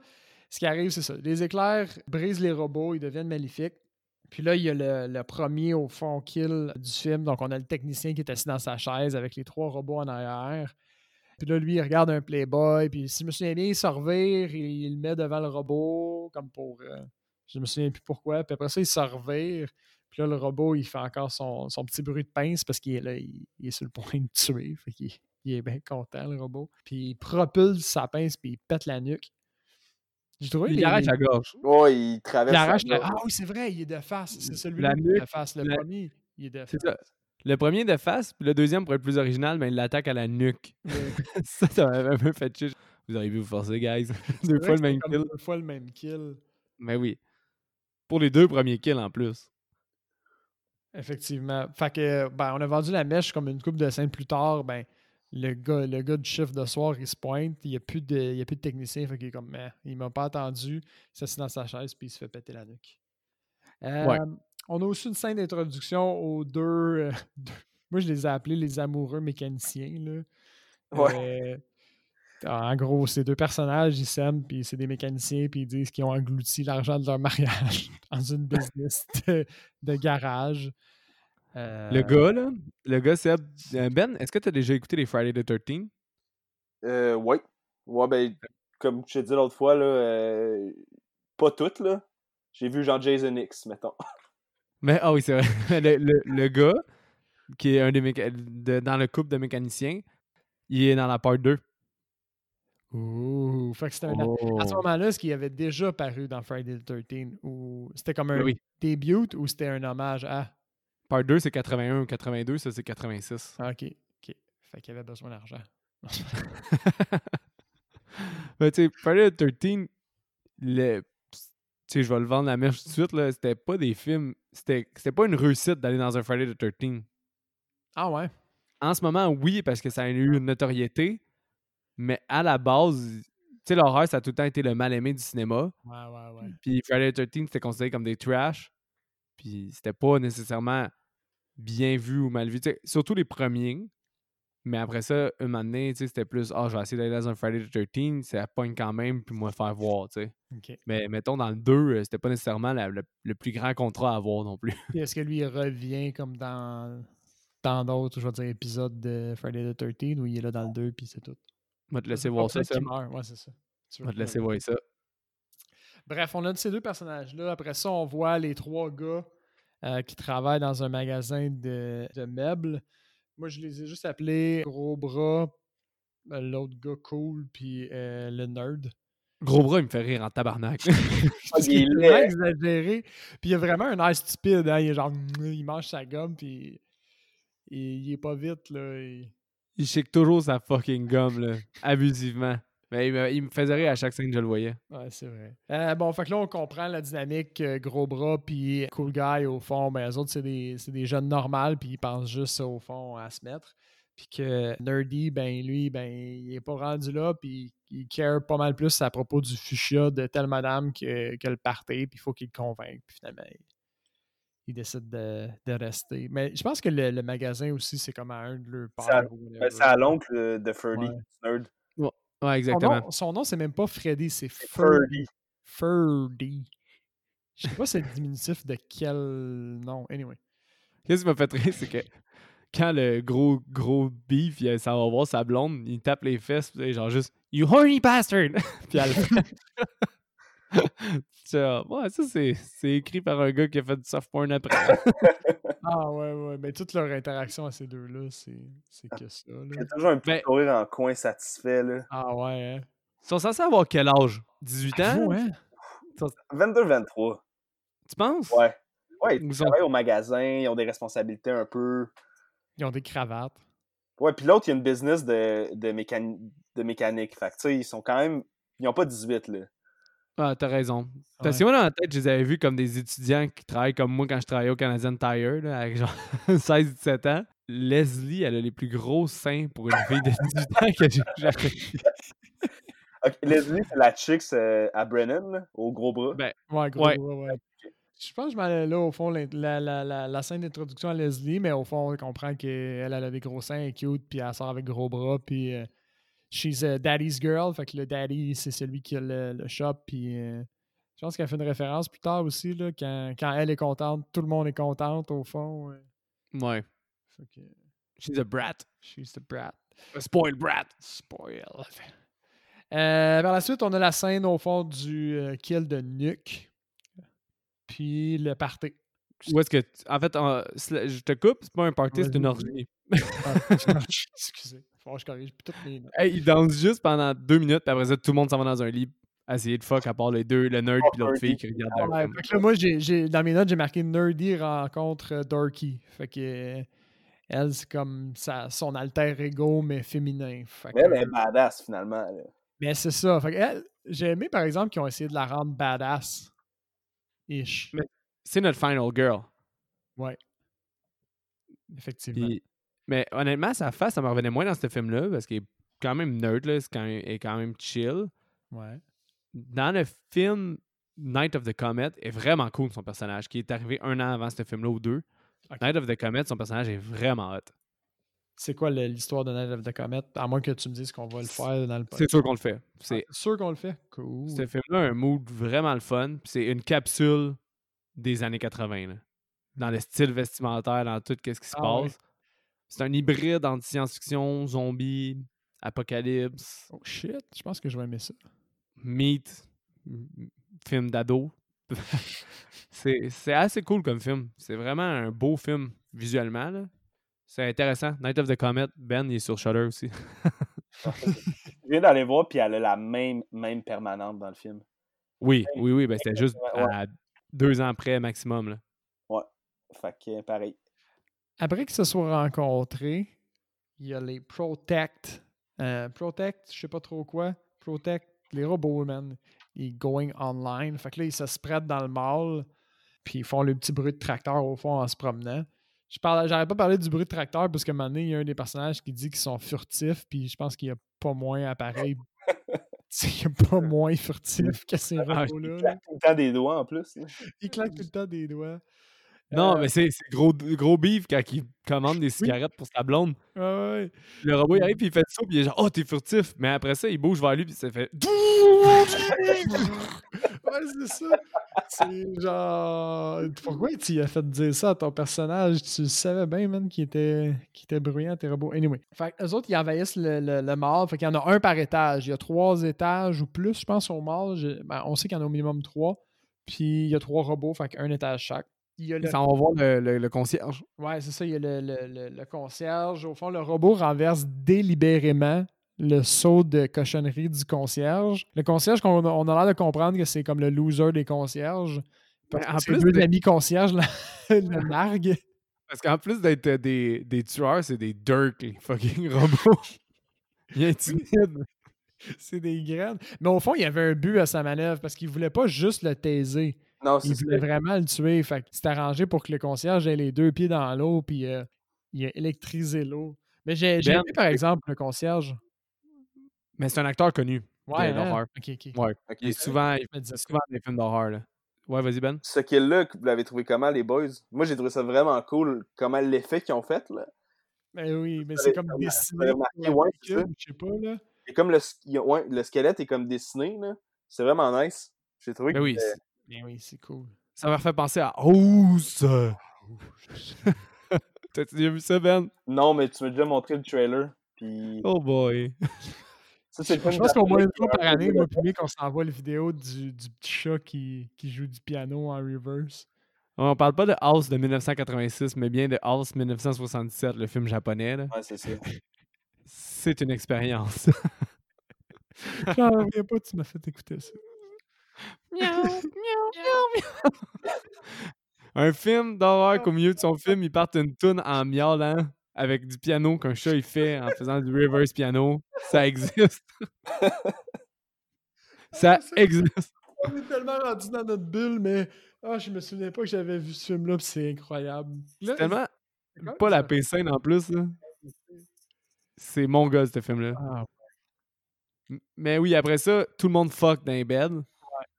Speaker 3: ce qui arrive, c'est ça. Les éclairs brisent les robots, ils deviennent maléfiques. Puis là, il y a le, le premier au fond kill du film. Donc, on a le technicien qui est assis dans sa chaise avec les trois robots en arrière. Puis là, lui, il regarde un Playboy. Puis si je me souviens bien, il se revire il le met devant le robot, comme pour. euh, je me souviens plus pourquoi. Puis après ça, il se revire. Puis là, le robot, il fait encore son, son petit bruit de pince parce qu'il est là, il, il est sur le point de tuer. Fait qu'il il est bien content, le robot. Puis il propulse sa pince, puis il pète la nuque. J'ai trouvé
Speaker 1: Il
Speaker 3: les-
Speaker 1: arrache
Speaker 3: les-
Speaker 1: la gorge.
Speaker 2: Ouais, il traverse.
Speaker 3: il arrache
Speaker 2: la
Speaker 3: Ah oui, c'est vrai, il est de face. C'est celui-là
Speaker 1: La
Speaker 3: qui est de face. Le
Speaker 1: la-
Speaker 3: premier, il est de face.
Speaker 1: C'est ça. Le premier de face, puis le deuxième, pour être plus original, ben, il l'attaque à la nuque. [LAUGHS]
Speaker 3: Ouais. [LAUGHS]
Speaker 1: ça, ça m'avait un peu fait chier. Vous auriez pu vous forcer, guys. Deux fois le même kill.
Speaker 3: Deux fois le même kill.
Speaker 1: Mais oui. Pour les deux premiers kills en plus.
Speaker 3: Effectivement. Fait que, ben, on a vendu la mèche comme une coupe de scènes plus tard. Ben, le gars, le gars du chiffre de soir, il se pointe. Il n'y a, plus de- il y a plus de technicien. Fait qu'il est comme, mais il m'a pas attendu. Il s'assied dans sa chaise puis il se fait péter la nuque. Euh, On a aussi une scène d'introduction aux deux, euh, [LAUGHS] deux, Moi, je les ai appelés les amoureux mécaniciens. Là.
Speaker 2: Ouais.
Speaker 3: Euh, en gros, ces deux personnages, ils s'aiment, puis c'est des mécaniciens, puis ils disent qu'ils ont englouti l'argent de leur mariage [LAUGHS] dans une business de, de garage.
Speaker 1: Le
Speaker 3: Euh,
Speaker 1: gars, là, le gars, c'est Ben, est-ce que tu as déjà écouté les Friday the 13
Speaker 2: Euh, ouais. Ouais, ben, comme je t'ai dit l'autre fois, là, euh, pas toutes, là. J'ai vu genre Jason X, mettons. [LAUGHS]
Speaker 1: Mais, ah oui, c'est vrai. [LAUGHS] Le, le- le gars, qui est un des méca- de- dans le couple de mécaniciens, il est dans la part 2.
Speaker 3: Ouh, fait que c'était un-
Speaker 1: Oh.
Speaker 3: À ce moment-là, est-ce qu'il avait déjà paru dans Friday the 13 ou c'était comme un
Speaker 1: Oui.
Speaker 3: debut ou c'était un hommage à?
Speaker 1: Part 2, c'est 81 ou 82, ça, c'est 86.
Speaker 3: Ah, ok, ok. Fait qu'il avait besoin d'argent.
Speaker 1: Mais [LAUGHS] [LAUGHS] tu sais, Friday the 13, le... tu je vais le vendre la mèche tout de suite, là, c'était pas des films, c'était c'était pas une réussite d'aller dans un Friday the 13.
Speaker 3: Ah ouais?
Speaker 1: En ce moment, oui, parce que ça a eu une notoriété, mais à la base, tu sais, l'horreur, ça a tout le temps été le mal-aimé du cinéma.
Speaker 3: Ouais, ouais, ouais.
Speaker 1: Puis Friday the 13, c'était considéré comme des trash. Puis c'était pas nécessairement bien vu ou mal vu. Surtout les premiers. Mais après ça, un moment donné, tu sais, c'était plus Ah, je vais essayer d'aller dans un Friday the 13, ça pogne quand même, puis moi faire [LAUGHS] voir, tu sais. Mais mettons, dans le 2, euh, c'était pas nécessairement la- le, le plus grand contrat à avoir non plus.
Speaker 3: Puis est-ce que lui, il revient comme dans dans d'autres, je vais dire, épisodes de Friday the 13 où il est là dans le 2 puis c'est tout?
Speaker 1: Je vais te laisser voir ça,
Speaker 3: Ouais, c'est ça.
Speaker 1: Je vais te laisser voir ça.
Speaker 3: Bref, on a ces deux personnages-là. Après ça, on voit les trois gars euh, qui travaillent dans un magasin de, de meubles. Moi, je les ai juste appelés Gros Bras, euh, l'autre gars cool, puis euh, le nerd.
Speaker 1: Gros bras, il me fait rire en tabarnak.
Speaker 3: Parce [LAUGHS] [LAUGHS]
Speaker 2: il est
Speaker 3: qu'il est exagéré. Puis il a vraiment un air stupide. Hein? Il est genre, il mange sa gomme, puis il, il est pas vite. Là. Il-
Speaker 1: il shake toujours sa fucking gomme, là, abusivement. Mais il me, faisait rire à chaque scène que je le voyais.
Speaker 3: Ouais, c'est vrai. Euh, bon, fait que là, on comprend la dynamique euh, gros bras puis cool guy, au fond, ben, eux autres, c'est des, des jeunes normales, puis ils pensent juste, au fond, à se mettre. Puis que Nerdy, ben, lui, ben, il est pas rendu là, puis il care pas mal plus à propos du fuchsia de telle madame que, que le puis il faut qu'il le convainque, puis finalement, il, il décide de, de rester. Mais je pense que le, le magasin aussi, c'est comme à un de leurs
Speaker 2: C'est à-
Speaker 3: pères.
Speaker 2: Ben, c'est à l'oncle de Freddy,
Speaker 3: Ouais.
Speaker 2: nerd.
Speaker 1: Ouais,
Speaker 3: Son
Speaker 1: exactement.
Speaker 3: nom, son nom, c'est même pas Freddy, c'est.
Speaker 2: Freddy.
Speaker 3: Ferdy. Je sais pas c'est le diminutif de quel nom. Anyway.
Speaker 1: Qu'est-ce qui m'a fait rire, c'est que quand le gros, gros beef, il s'en va voir sa blonde, il tape les fesses, puis genre juste You horny bastard! [LAUGHS] puis elle. [LAUGHS] [LAUGHS] Ah, ouais, ça, c'est, c'est écrit par un gars qui a fait du soft porn après. [LAUGHS]
Speaker 3: Ah ouais, ouais. Mais toute leur interaction à ces deux-là, c'est, c'est que ça.
Speaker 2: Il y
Speaker 3: Là.
Speaker 2: a toujours un petit
Speaker 1: Ben-
Speaker 2: sourire en coin satisfait, là.
Speaker 3: Ah ouais, hein.
Speaker 1: Ils sont censés avoir quel âge? 18 ans?
Speaker 3: Avoue, hein?
Speaker 2: 22-23.
Speaker 1: Tu penses?
Speaker 2: Ouais. Ouais, ils
Speaker 1: Ils sont-
Speaker 2: travaillent au magasin, ils ont des responsabilités un peu.
Speaker 3: Ils ont des cravates.
Speaker 2: Ouais, puis l'autre, il y a une business de, de, mécani- de mécanique. Fait que, tu sais, ils sont quand même. Ils n'ont pas 18, là.
Speaker 1: Ah, t'as raison. Parce
Speaker 3: Ouais.
Speaker 1: que moi, dans la tête, je les avais vus comme des étudiants qui travaillent comme moi quand je travaillais au Canadian Tire, là, avec genre [LAUGHS] 16-17 ans. Leslie, elle a les plus gros seins pour une fille de 18 ans que j'ai jamais [LAUGHS] vu.
Speaker 2: Ok, Leslie, c'est la chick euh, à Brennan, là, au gros bras.
Speaker 1: Ben,
Speaker 3: Ouais, gros,
Speaker 1: Ouais.
Speaker 3: ouais, ouais. Je pense que je m'allais là, au fond, la, la, la, la scène d'introduction à Leslie, mais au fond, on comprend qu'elle elle a des gros seins, elle est cute, puis elle sort avec gros bras, puis euh, she's a daddy's girl, fait que le daddy, c'est celui qui a le, le shop, puis euh, je pense qu'elle fait une référence plus tard aussi, là, quand, quand elle est contente, tout le monde est contente, au fond. euh,
Speaker 1: Ouais.
Speaker 3: fait que
Speaker 1: She's a brat.
Speaker 3: she's the brat.
Speaker 1: A spoiled brat.
Speaker 3: Spoiled. Euh, par la suite, on a la scène au fond du euh, kill de Nuke, puis le party.
Speaker 1: Où est-ce que. tu- En fait, en- je te coupe, c'est pas un party, c'est une orgie.
Speaker 3: Ah, [LAUGHS] Excusez. Faut que je corrige toutes mes notes.
Speaker 1: Hey, ils dansent juste pendant deux minutes, puis après ça, tout le monde s'en va dans un lit essayer de fuck à part les deux, le nerd et l'autre fille qui regardent leur
Speaker 3: Ouais, fait que là, moi, j'ai, dans mes notes, j'ai marqué Nerdy rencontre euh, Dorky. Fait que euh, elle, c'est comme sa, son alter ego, mais féminin. Fait que-
Speaker 2: Mais elle est badass, finalement. là.
Speaker 3: mais c'est ça. Fait que elle, j'ai aimé, par exemple, qu'ils ont essayé de la rendre badass. Ish.
Speaker 1: C'est notre final girl.
Speaker 3: Ouais. Effectivement.
Speaker 1: Puis- mais honnêtement, sa face, ça me revenait moins dans ce film-là parce qu'il est quand même nerd, là, c'est quand même, est quand même chill.
Speaker 3: Ouais.
Speaker 1: Dans le film Night of the Comet, est vraiment cool son personnage, qui est arrivé un an avant ce film-là ou deux. Night of the Comet, son personnage est vraiment hot.
Speaker 3: c'est quoi l'histoire de Night of the Comet, à moins que tu me dises qu'on va le faire dans le
Speaker 1: C'est sûr qu'on le fait.
Speaker 3: Ah,
Speaker 1: C'est
Speaker 3: sûr qu'on le fait? Cool.
Speaker 1: Ce film-là a un mood vraiment le fun. C'est une capsule des années 80. là. Dans le style vestimentaire, dans tout ce qui se
Speaker 3: Ah ouais.
Speaker 1: C'est un hybride entre science-fiction, zombies, apocalypse,
Speaker 3: Oh shit, je pense que je vais aimer ça.
Speaker 1: meat, film d'ado. [LAUGHS] c'est assez cool comme film. C'est vraiment un beau film visuellement. C'est intéressant. Night of the Comet, Ben, il est sur Shutter aussi. [LAUGHS]
Speaker 2: Je viens d'aller voir, puis elle a la même, même permanente dans le film.
Speaker 1: oui, oui, oui. Ben, c'était juste
Speaker 2: Ouais, ouais.
Speaker 1: à deux ans près maximum. Là.
Speaker 2: Fait que, pareil.
Speaker 3: Après qu'ils se soient rencontrés, il y a les Protect. Euh, Protect, je sais pas trop quoi. Protect, les robots, man. Ils going online. Fait que là, ils se spreadent dans le mall. Puis ils font le petit bruit de tracteur au fond en se promenant. Je parle, pas de parler du bruit de tracteur parce qu'à un moment donné, il y a un des personnages qui dit qu'ils sont furtifs. Puis je pense qu'il y a pas moins appareil. [LAUGHS] il y a pas moins furtif que ces
Speaker 1: Ah,
Speaker 3: robots-là.
Speaker 2: Il
Speaker 3: là.
Speaker 2: claque tout le temps des doigts en plus.
Speaker 3: Ils claquent tout le temps des doigts.
Speaker 1: Non,
Speaker 3: Euh,
Speaker 1: mais c'est gros, gros beef quand il commande des cigarettes pour sa blonde.
Speaker 3: Ouais, ouais.
Speaker 1: Le robot, il arrive, puis il fait ça, puis il est genre, oh, t'es furtif. Mais après ça, il bouge vers lui, puis ça fait.
Speaker 3: Ouais, c'est ça. C'est genre. Pourquoi tu as fait dire ça à ton personnage? Tu savais bien, man, qu'il était, qu'il était bruyant, tes robots. Anyway. Fait eux autres, ils envahissent le, le, le mall. Fait qu'il y en a un par étage. Il y a trois étages ou plus, je pense, au mall. Ben, on sait qu'il y en a au minimum trois. Puis il y a trois robots, fait qu'un étage chaque. Il y a le-
Speaker 1: on le, le- le concierge.
Speaker 3: Ouais, c'est ça. Il y a le, le- le- le concierge. Au fond, le robot renverse délibérément le seau de cochonnerie du concierge. Le concierge, qu'on- on a l'air de comprendre que c'est comme le loser des concierges. Parce
Speaker 1: Ben, en plus,
Speaker 3: deux
Speaker 1: de-
Speaker 3: amis concierges la- [LAUGHS] le narguent.
Speaker 1: Parce qu'en plus d'être euh, des, des tueurs, c'est des dirk, les fucking [LAUGHS] robots. Ils intimident.
Speaker 3: C'est des graines. Mais au fond, il y avait un but à sa manœuvre parce qu'il voulait pas juste le taiser.
Speaker 2: Non, c'est
Speaker 3: Il
Speaker 2: ça.
Speaker 3: voulait vraiment le tuer. Fait s'est arrangé pour que le concierge ait les deux pieds dans l'eau puis euh, il a électrisé l'eau. Mais j'ai j'ai
Speaker 1: Ben,
Speaker 3: aimé, par exemple, le concierge.
Speaker 1: Mais c'est un acteur connu.
Speaker 3: Ouais,
Speaker 1: d'horreur.
Speaker 3: hein? Ok, ok.
Speaker 1: Ouais.
Speaker 2: Ok.
Speaker 1: Il est souvent, il
Speaker 3: ça.
Speaker 1: souvent des films d'horreur. Ouais, vas-y, Ben.
Speaker 2: Ce kill-là, vous l'avez trouvé comment, les boys? Moi, j'ai trouvé ça vraiment cool, comment l'effet qu'ils ont fait, là.
Speaker 3: Ben oui, mais c'est comme dessiné.
Speaker 2: ouais, c'est
Speaker 3: cube, Je sais pas, là.
Speaker 2: Et comme le, ouais, le squelette est comme dessiné, là. C'est vraiment nice. J'ai trouvé
Speaker 1: Ben
Speaker 2: que
Speaker 1: oui,
Speaker 3: oui, c'est cool.
Speaker 1: ça m'a fait penser à Ouse. [LAUGHS] T'as-tu déjà vu ça, Ben?
Speaker 2: Non, mais tu m'as déjà montré le trailer. Puis
Speaker 1: Oh boy. [LAUGHS]
Speaker 2: ça, c'est le
Speaker 3: Je pense qu'au moins une fois par année, moi et Mick, on s'envoie la vidéo du, du petit chat qui, qui joue du piano en reverse.
Speaker 1: On parle pas de House de 1986, mais bien de House 1977, le film japonais. là.
Speaker 2: Ouais, c'est ça.
Speaker 1: C'est une expérience. [LAUGHS]
Speaker 3: J'en reviens pas, tu m'as fait écouter ça.
Speaker 1: Un film d'horreur qu'au milieu de son film, il part une toune en miaulant avec du piano qu'un chat il fait en faisant du reverse piano. Ça existe. [LAUGHS] Ça existe.
Speaker 3: On est tellement rendu dans notre bulle, mais ah, je me souvenais pas que j'avais vu ce film-là, c'est incroyable.
Speaker 1: C'est tellement pas la
Speaker 3: ça?
Speaker 1: P-scène en plus. là. C'est mon gars, ce film-là.
Speaker 3: Ah,
Speaker 1: Mais oui, après ça, tout le monde fuck dans les beds.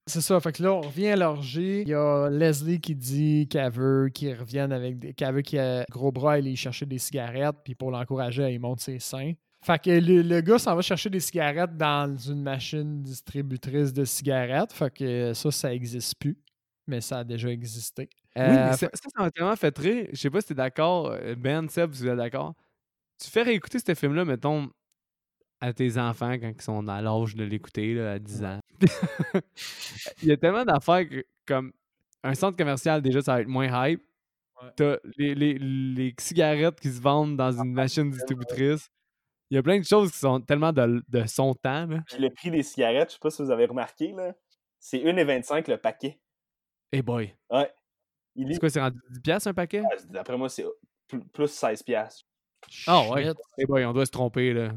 Speaker 3: C'est ça, fait que là, on revient à l'orgie. Il y a Leslie qui dit qu'elle veut qu'ils reviennent avec des. qu'elle veut qu'il ait gros bras aller chercher des cigarettes, puis pour l'encourager, il monte ses seins. Fait que le, le gars s'en va chercher des cigarettes dans une machine distributrice de cigarettes. Fait que ça, ça existe plus. Mais ça a déjà existé.
Speaker 1: Oui,
Speaker 3: Euh,
Speaker 1: mais ça, ça, ça m'a tellement fait rire. Je sais pas si t'es d'accord, euh, Ben, Seb, si vous êtes d'accord. Tu fais réécouter ce film-là, mettons, à tes enfants quand ils sont dans l'âge de l'écouter, à 10 ans. [LAUGHS] Il y a tellement d'affaires que, comme un centre commercial, déjà, ça va être moins hype.
Speaker 3: Ouais.
Speaker 1: T'as les, les, les cigarettes qui se vendent dans une machine distributrice. Il y a plein de choses qui sont tellement de, de son temps. Là.
Speaker 2: Puis le prix des cigarettes, je sais pas si vous avez remarqué, là. C'est 1,25 le paquet.
Speaker 1: Hey boy.
Speaker 2: Il est,
Speaker 1: C'est quoi, c'est rendu 10 piastres un paquet?
Speaker 2: Ah, d'après moi, c'est plus, plus 16 piastres.
Speaker 1: Ah ouais.
Speaker 3: shit.
Speaker 1: Hey boy, on doit se tromper, là.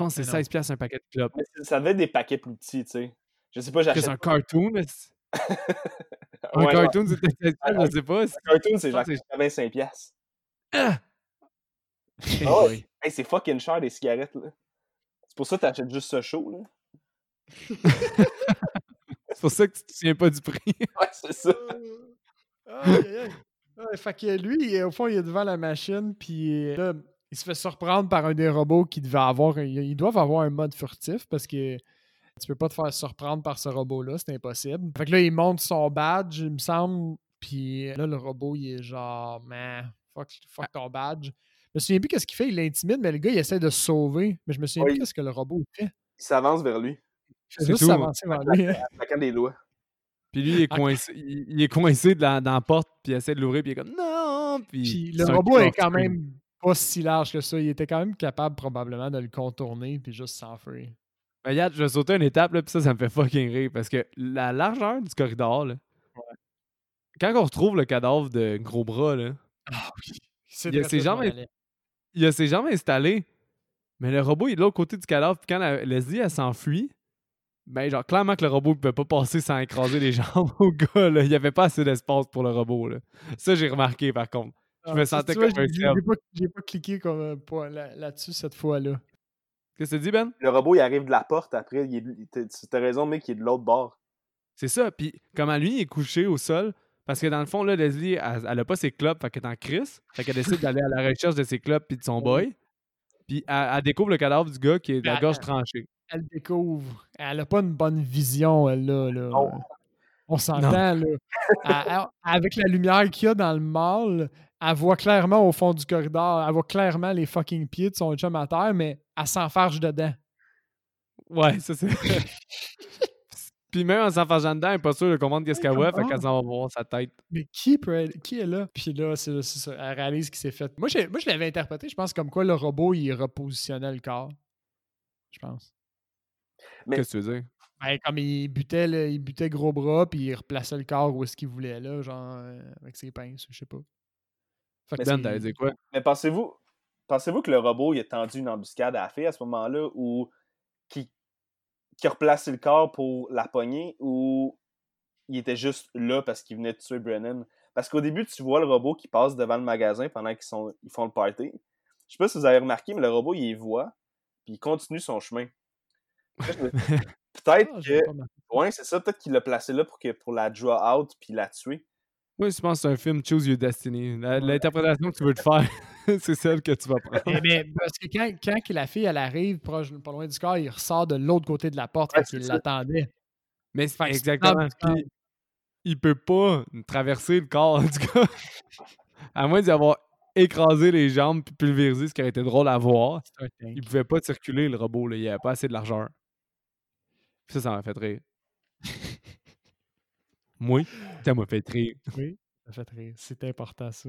Speaker 1: Je pense que c'est
Speaker 3: Mais non.
Speaker 1: 16 piastres un paquet de clopes.
Speaker 2: Mais ça devait être des paquets plus petits, tu sais. Je sais pas,
Speaker 1: C'est
Speaker 2: j'achète.
Speaker 1: un [LAUGHS] cartoon, mais c'est- un
Speaker 2: Ouais, ouais.
Speaker 1: cartoon, c'est peut-être 16 piastres, je sais pas. c'est-
Speaker 2: Un cartoon, c'est genre
Speaker 1: pense que
Speaker 2: 85 piastres.
Speaker 1: Ah! Hey
Speaker 2: Ah. Hey, c'est fucking cher, des cigarettes, là. C'est pour ça que t'achètes juste ce show, là. [LAUGHS]
Speaker 1: C'est pour ça que tu te souviens pas du prix. [LAUGHS]
Speaker 2: Ouais, c'est ça.
Speaker 3: Aïe, aïe, aïe. Ouais, fait que lui, au fond, il est devant la machine, puis là, il se fait surprendre par un des robots qui devait avoir. Ils doivent avoir un mode furtif parce que tu peux pas te faire surprendre par ce robot-là, c'est impossible. Fait que là, il monte son badge, il me semble. Puis là, le robot, il est genre, man, fuck, fuck ton badge. Je me souviens plus qu'est-ce qu'il fait, il l'intimide, mais le gars, il essaie de se sauver. Mais je me souviens
Speaker 2: Oui.
Speaker 3: plus qu'est-ce que le robot fait.
Speaker 2: Il s'avance vers lui.
Speaker 3: Il juste s'avancer vers lui.
Speaker 2: En claquant des doigts.
Speaker 1: Puis lui, il est coincé, il, il est coincé de la- dans la porte, puis il essaie de l'ouvrir, puis il est comme non! Puis,
Speaker 3: Puis le robot est quand même pas si large que ça. Il était quand même capable probablement de le contourner puis juste s'enfuir.
Speaker 1: Ben, regarde, je vais sauter une étape, là, puis ça, ça me fait fucking rire, parce que la largeur du corridor, là, quand on retrouve le cadavre de Gros Bras, là,
Speaker 3: C'est
Speaker 1: Il y a ses jambes il a ses jambes installées, mais le robot il est de l'autre côté du cadavre. Puis quand la Leslie elle s'enfuit, ben genre clairement que le robot ne pouvait pas passer sans écraser les [LAUGHS] jambes au gars. Là. Il n'y avait pas assez d'espace pour le robot. Là. Ça j'ai remarqué par contre. Je me
Speaker 3: Ah,
Speaker 1: sentais comme un
Speaker 3: j'ai- pas, j'ai pas cliqué comme un point là- là-dessus cette fois-là.
Speaker 1: Qu'est-ce que tu dis Ben?
Speaker 2: Le robot, il arrive de la porte après. Il est, il- t'as- t'as raison, mec, il est de l'autre bord.
Speaker 1: C'est ça. Puis comment lui il est couché au sol. Parce que dans le fond, là, Leslie, elle, elle a pas ses clubs, fait qu'elle est en crise. Fait qu'elle décide d'aller à la recherche de ses clubs puis de son boy. Puis elle, elle découvre le cadavre du gars qui est de la
Speaker 3: Mais
Speaker 1: gorge tranchée.
Speaker 3: Elle découvre. Elle a pas une bonne vision, elle, là. là.
Speaker 2: Non.
Speaker 3: On s'entend, là. Avec la lumière qu'il y a dans le mall, elle voit clairement au fond du corridor, elle voit clairement les fucking pieds de son chum à terre, mais elle s'enfarge dedans.
Speaker 1: Ouais, ça c'est. [LAUGHS] Puis même en s'enfargeant dedans, elle est pas sûre de comprendre qu'est-ce qu'elle voit, fait qu'elle s'en va voir sa tête.
Speaker 3: Mais qui, peut être- qui est là? Puis là, c'est c'est ça. Elle réalise qu'il s'est fait. Moi, j'ai- moi, je l'avais interprété, je pense, comme quoi le robot, il repositionnait le corps. Je pense.
Speaker 2: Mais-
Speaker 1: Qu'est-ce que tu veux dire?
Speaker 3: Ben, comme il butait, le- il butait gros bras, puis il replaçait le corps où est-ce qu'il voulait, là, genre euh, avec ses pinces, je sais pas. Fait que
Speaker 2: Mais
Speaker 1: dire quoi?
Speaker 2: Mais pensez-vous pensez-vous que le robot, il a tendu une embuscade à la fille à ce moment-là ou qui, qui a replacé le corps pour la poignée ou il était juste là parce qu'il venait de tuer Brennan? Parce qu'au début, tu vois le robot qui passe devant le magasin pendant qu'ils sont, ils font le party. Je sais pas si vous avez remarqué, mais le robot, il voit, puis il continue son chemin. [LAUGHS] Peut-être
Speaker 3: Ah,
Speaker 2: que. Ouais, c'est ça. Peut-être qu'il l'a placé là pour, que, pour la draw out puis la tuer.
Speaker 1: Moi, je pense que c'est un film Choose Your Destiny.
Speaker 2: Ouais.
Speaker 1: L'interprétation que tu veux te faire, [LAUGHS] c'est celle que tu vas prendre.
Speaker 3: Eh ben, parce que quand, quand la fille, elle arrive proche, pas loin du corps, il ressort de l'autre côté de la porte,
Speaker 2: Ouais,
Speaker 3: fait qu'il l'attendait.
Speaker 1: Mais c'est exactement. Puis, il peut pas traverser le corps [LAUGHS] du gars. À moins d'y avoir écrasé les jambes puis pulvérisé, ce qui aurait été drôle à voir. Il pouvait pas circuler, le robot. Là. Il avait pas assez de largeur. Puis ça, ça m'a fait rire. [LAUGHS] Moi, ça m'a fait rire. [LAUGHS]
Speaker 3: Oui, ça fait rire. C'est important, ça.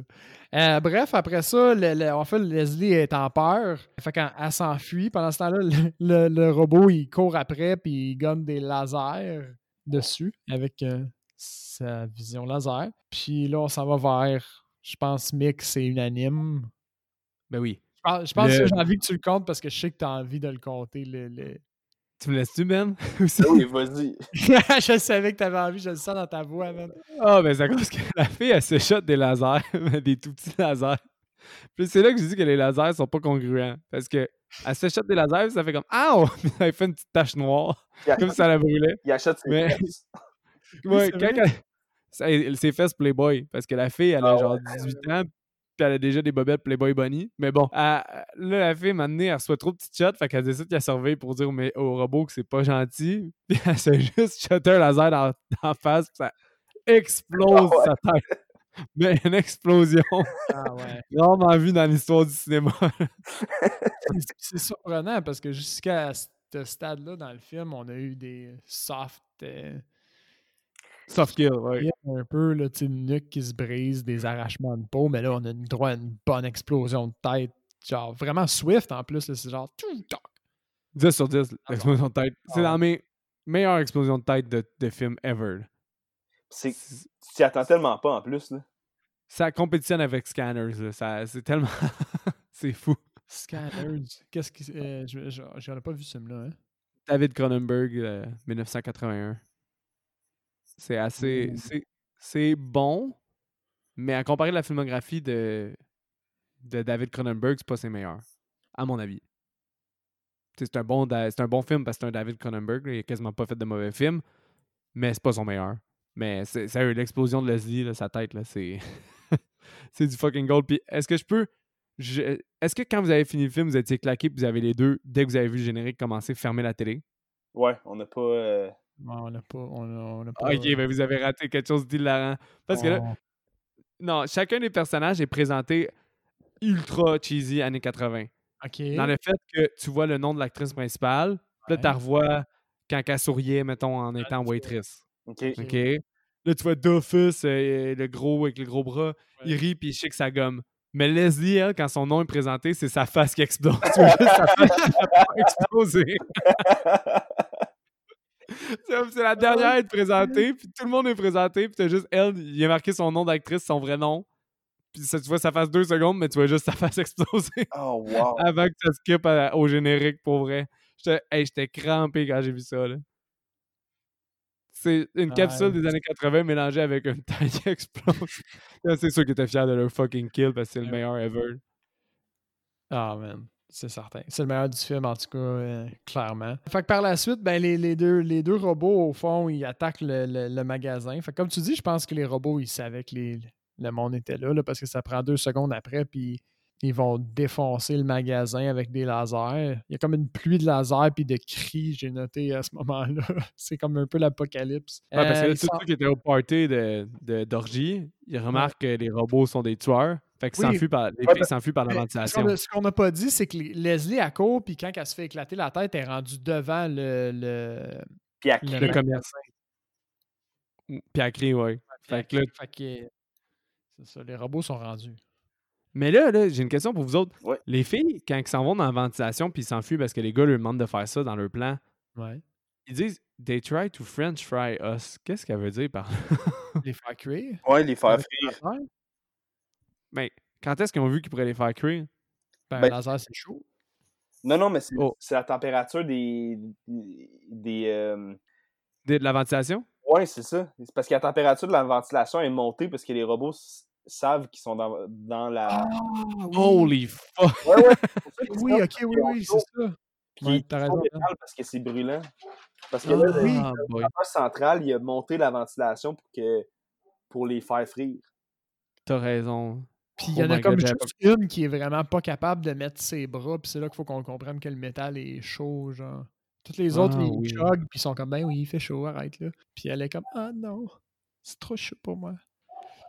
Speaker 3: Euh, bref, après ça, le- le- en fait, Leslie est en peur. Fait qu'elle s'enfuit. Pendant ce temps-là, le, le- robot, il court après puis il gonne des lasers dessus avec euh, sa vision laser. Puis là, on s'en va vers, je pense, Mick, c'est unanime.
Speaker 1: Ben oui.
Speaker 3: Je pense, je pense
Speaker 1: Le-
Speaker 3: que j'ai envie que tu le comptes parce que je sais que tu as envie de le compter. Le, le-
Speaker 1: Tu me laisses-tu, Ben? [LAUGHS]
Speaker 2: Ah oui, vas-y. [LAUGHS]
Speaker 3: je savais que tu avais envie, je le sens dans ta voix, man.
Speaker 1: Ah, ben c'est à cause que la fille, elle se shot des lasers, [LAUGHS] des tout petits lasers. Puis c'est là que je dis que les lasers sont pas congruents. Parce que elle se shot des lasers, puis ça fait comme Ah! Puis elle fait une petite tache noire,
Speaker 2: Il
Speaker 1: comme
Speaker 2: achète,
Speaker 1: si ça la brûlait.
Speaker 2: il achète ses
Speaker 1: Mais-
Speaker 2: fesses.
Speaker 1: Ouais,
Speaker 3: c'est
Speaker 1: quand elle- fait ce Playboy. Parce que la fille, elle a
Speaker 2: Ah
Speaker 1: genre 18 ans, puis elle a déjà des bobettes Playboy Bunny. Mais bon, elle- là, la fille, maintenant, elle reçoit trop de petites shots, fait qu'elle décide qu'elle surveille pour dire au, mais- au robot que c'est pas gentil. [LAUGHS] Puis elle se juste shotter un laser dans, dans la face, puis ça explose
Speaker 2: Ah ouais.
Speaker 1: sa tête. [LAUGHS] Mais une explosion
Speaker 3: Ah ouais.
Speaker 1: vue dans l'histoire du cinéma. [LAUGHS]
Speaker 3: C'est- C'est surprenant parce que jusqu'à ce stade-là dans le film, on a eu des soft. euh,
Speaker 1: Soft kill, ouais.
Speaker 3: un peu, là, tu une nuque qui se brise, des arrachements de peau, mais là, on a une, droit à une bonne explosion de tête. Genre, vraiment swift en plus, là, c'est genre. tout, toc.
Speaker 1: 10 sur 10, l'explosion de tête. C'est
Speaker 3: Ah
Speaker 1: dans mes meilleures explosions de tête de, de film ever.
Speaker 2: C'est- Tu t'y attends tellement pas en plus. Là.
Speaker 1: Ça compétitionne avec Scanners. là. Ça, c'est tellement. [LAUGHS] c'est fou.
Speaker 3: Scanners. Qu'est-ce que. Euh, je- je- J'en ai pas vu ce film-là, hein.
Speaker 1: David Cronenberg, euh, 1981. C'est assez.
Speaker 3: Mm.
Speaker 1: c'est- bon, mais à comparer la filmographie de, de David Cronenberg, c'est pas ses meilleurs, à mon avis. C'est un, bon, un bon film parce que c'est un David Cronenberg. Il a quasiment pas fait de mauvais films, mais c'est pas son meilleur. Mais c'est sérieux, l'explosion de Leslie, là, sa tête, là, c'est. [LAUGHS] c'est du fucking gold. Puis est-ce que je peux je- est-ce que quand vous avez fini le film, vous étiez claqué puis vous avez les deux, dès que vous avez vu le générique commencer, fermer la télé?
Speaker 2: Ouais, on n'a pas. euh,
Speaker 3: on n'a pas. On a, on a pas
Speaker 1: Ok, ben vous avez raté quelque chose d'hilarant. Parce que là,
Speaker 3: on-
Speaker 1: non, chacun des personnages est présenté ultra cheesy années 80.
Speaker 3: Ok.
Speaker 1: Dans le fait que tu vois le nom de l'actrice principale, puis là, tu la revois quand elle souriait, mettons, en étant waitress.
Speaker 2: Ok.
Speaker 1: OK? Là, tu vois Dofus, euh, le gros avec le gros bras, il rit puis il shake sa gomme. Mais Leslie, elle, quand son nom est présenté, c'est sa face qui explose. [LAUGHS] [LAUGHS] Tu vois juste sa face qui a explosé. [LAUGHS] [LAUGHS] C'est la dernière à être présentée, puis tout le monde est présenté, puis t'as juste elle, il a marqué son nom d'actrice, son vrai nom. Puis ça, tu vois sa face deux secondes, mais tu vois juste sa [LAUGHS] face exploser
Speaker 2: Oh, wow.
Speaker 1: avant que ça skip à- au générique pour vrai. J'étais hey, crampé quand j'ai vu ça. là. C'est une capsule
Speaker 3: Ouais.
Speaker 1: des années 80 mélangée avec une taille [LAUGHS] qui explose. C'est sûr qu'ils étaient fiers de leur fucking kill parce que c'est le
Speaker 3: Ouais.
Speaker 1: meilleur ever.
Speaker 3: Ah, man. C'est certain. C'est le meilleur du film, en tout cas, euh, clairement. Fait que par la suite, ben, les, les deux, les deux robots, au fond, ils attaquent le, le- le magasin. Fait que comme tu dis, je pense que les robots, ils savaient que les, le monde était là, là, parce que ça prend deux secondes après, puis ils vont défoncer le magasin avec des lasers. Il y a comme une pluie de lasers puis de cris, j'ai noté à ce moment-là. [LAUGHS] C'est comme un peu l'apocalypse.
Speaker 1: Ouais, parce que
Speaker 3: Euh,
Speaker 1: là, ceux qui étaient au party de, de- d'orgie, ils remarquent que les robots sont des tueurs. Fait qu'ils
Speaker 3: Oui.
Speaker 1: s'enfuient par, les
Speaker 2: Ouais,
Speaker 1: filles s'enfuient par la ventilation.
Speaker 3: Ce qu'on n'a pas dit, c'est que les- Leslie, à court, puis quand elle se fait éclater la tête, elle est rendue devant le, le, le
Speaker 1: commerce. Puis ouais. Fait que là,
Speaker 3: Fait que, ça, les robots sont rendus.
Speaker 1: Mais là, là j'ai une question pour vous autres.
Speaker 2: Ouais.
Speaker 1: Les filles, quand ils s'en vont dans la ventilation puis ils s'enfuient parce que les gars leur demandent de faire ça dans leur plan,
Speaker 3: Ouais.
Speaker 1: ils disent They try to French fry us. Qu'est-ce qu'elle veut dire par là?
Speaker 3: Les faire cuire?
Speaker 2: Ouais, les faire frire.
Speaker 3: Le laser.
Speaker 1: Ben, quand est-ce qu'ils ont vu qu'ils pourraient les faire cuire?
Speaker 3: Ben,
Speaker 2: Ben,
Speaker 3: le laser, c'est chaud.
Speaker 2: Non, non, mais c'est
Speaker 1: Oh.
Speaker 2: la température des. des euh,
Speaker 1: De, de la ventilation?
Speaker 2: Ouais, c'est ça. C'est parce que la température de la ventilation est montée parce que les robots savent qu'ils sont dans, dans la.
Speaker 1: Holy fuck!
Speaker 2: Ouais, ouais. [LAUGHS]
Speaker 3: Oui, ok, oui, oui, c'est ça.
Speaker 2: puis
Speaker 3: Ouais,
Speaker 2: parce que c'est brûlant. Parce que là, le
Speaker 3: oui.
Speaker 1: Ah, boy.
Speaker 2: moteur central, il a monté la ventilation pour, que, pour les faire frire.
Speaker 1: T'as raison.
Speaker 3: Puis il y
Speaker 1: Oh
Speaker 3: en a comme
Speaker 1: God,
Speaker 3: juste une qui est vraiment pas capable de mettre ses bras, puis c'est là qu'il faut qu'on comprenne que le métal est chaud, genre. Toutes les autres,
Speaker 1: Ah,
Speaker 3: ils
Speaker 1: oui.
Speaker 3: chuggent, puis ils sont comme, ben oui, il fait chaud, arrête là. Puis elle est comme, ah non, c'est trop chaud pour moi.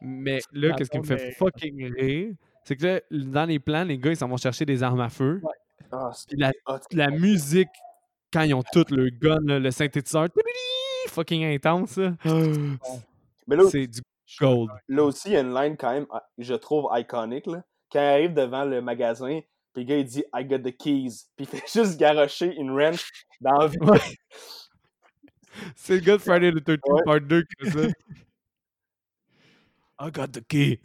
Speaker 1: Mais là, qu'est-ce qui me fait fucking rire? C'est que là, dans les plans, les gars, ils s'en vont chercher des armes à feu.
Speaker 2: Ah,
Speaker 1: Puis la, musique, quand ils ont tout le gun, là, le synthétiseur, fucking intense, là.
Speaker 2: Mais là,
Speaker 1: c'est du gold.
Speaker 2: là aussi, il y a une line quand même, ah, je trouve, iconique. Là. Quand il arrive devant le magasin, puis le gars, il dit I got the keys. Puis il fait [LAUGHS] juste garrocher une wrench dans la vie.
Speaker 1: Ouais. [LAUGHS] C'est le gars de Friday the 13th [LAUGHS]
Speaker 2: Ouais.
Speaker 1: Part 2 qui fait ça. I got the key.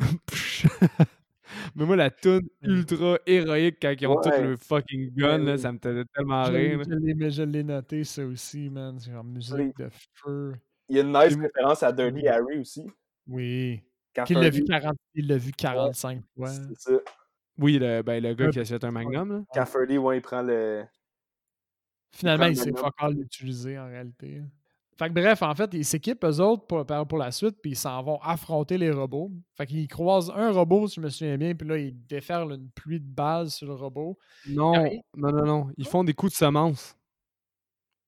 Speaker 1: Mais moi, la tune ultra héroïque quand ils ont tout
Speaker 2: Ouais.
Speaker 1: le fucking gun,
Speaker 2: Ouais,
Speaker 1: là, ça me faisait tellement rire.
Speaker 3: je l'ai- mais je l'ai noté, ça aussi, man. C'est genre musique de feu.
Speaker 2: Il y a une nice référence à Dirty Harry aussi.
Speaker 3: Oui. Qu'il l'a vu,
Speaker 2: Ferdy-
Speaker 3: 40, il l'a vu 45 fois.
Speaker 2: C'est ça.
Speaker 1: Oui, le, ben, le gars qui achète un magnum, là.
Speaker 2: Ferdy, ouais, il prend le.
Speaker 3: Finalement, il
Speaker 2: le
Speaker 3: sait pas encore l'utiliser en réalité. Fait que bref, en fait, ils s'équipent eux autres pour, pour pour la suite, puis ils s'en vont affronter les robots. Fait qu'ils croisent un robot, si je me souviens bien, puis là, ils déferlent une pluie de balles sur le robot.
Speaker 1: Non, non, non, non. Ils font des coups de semence.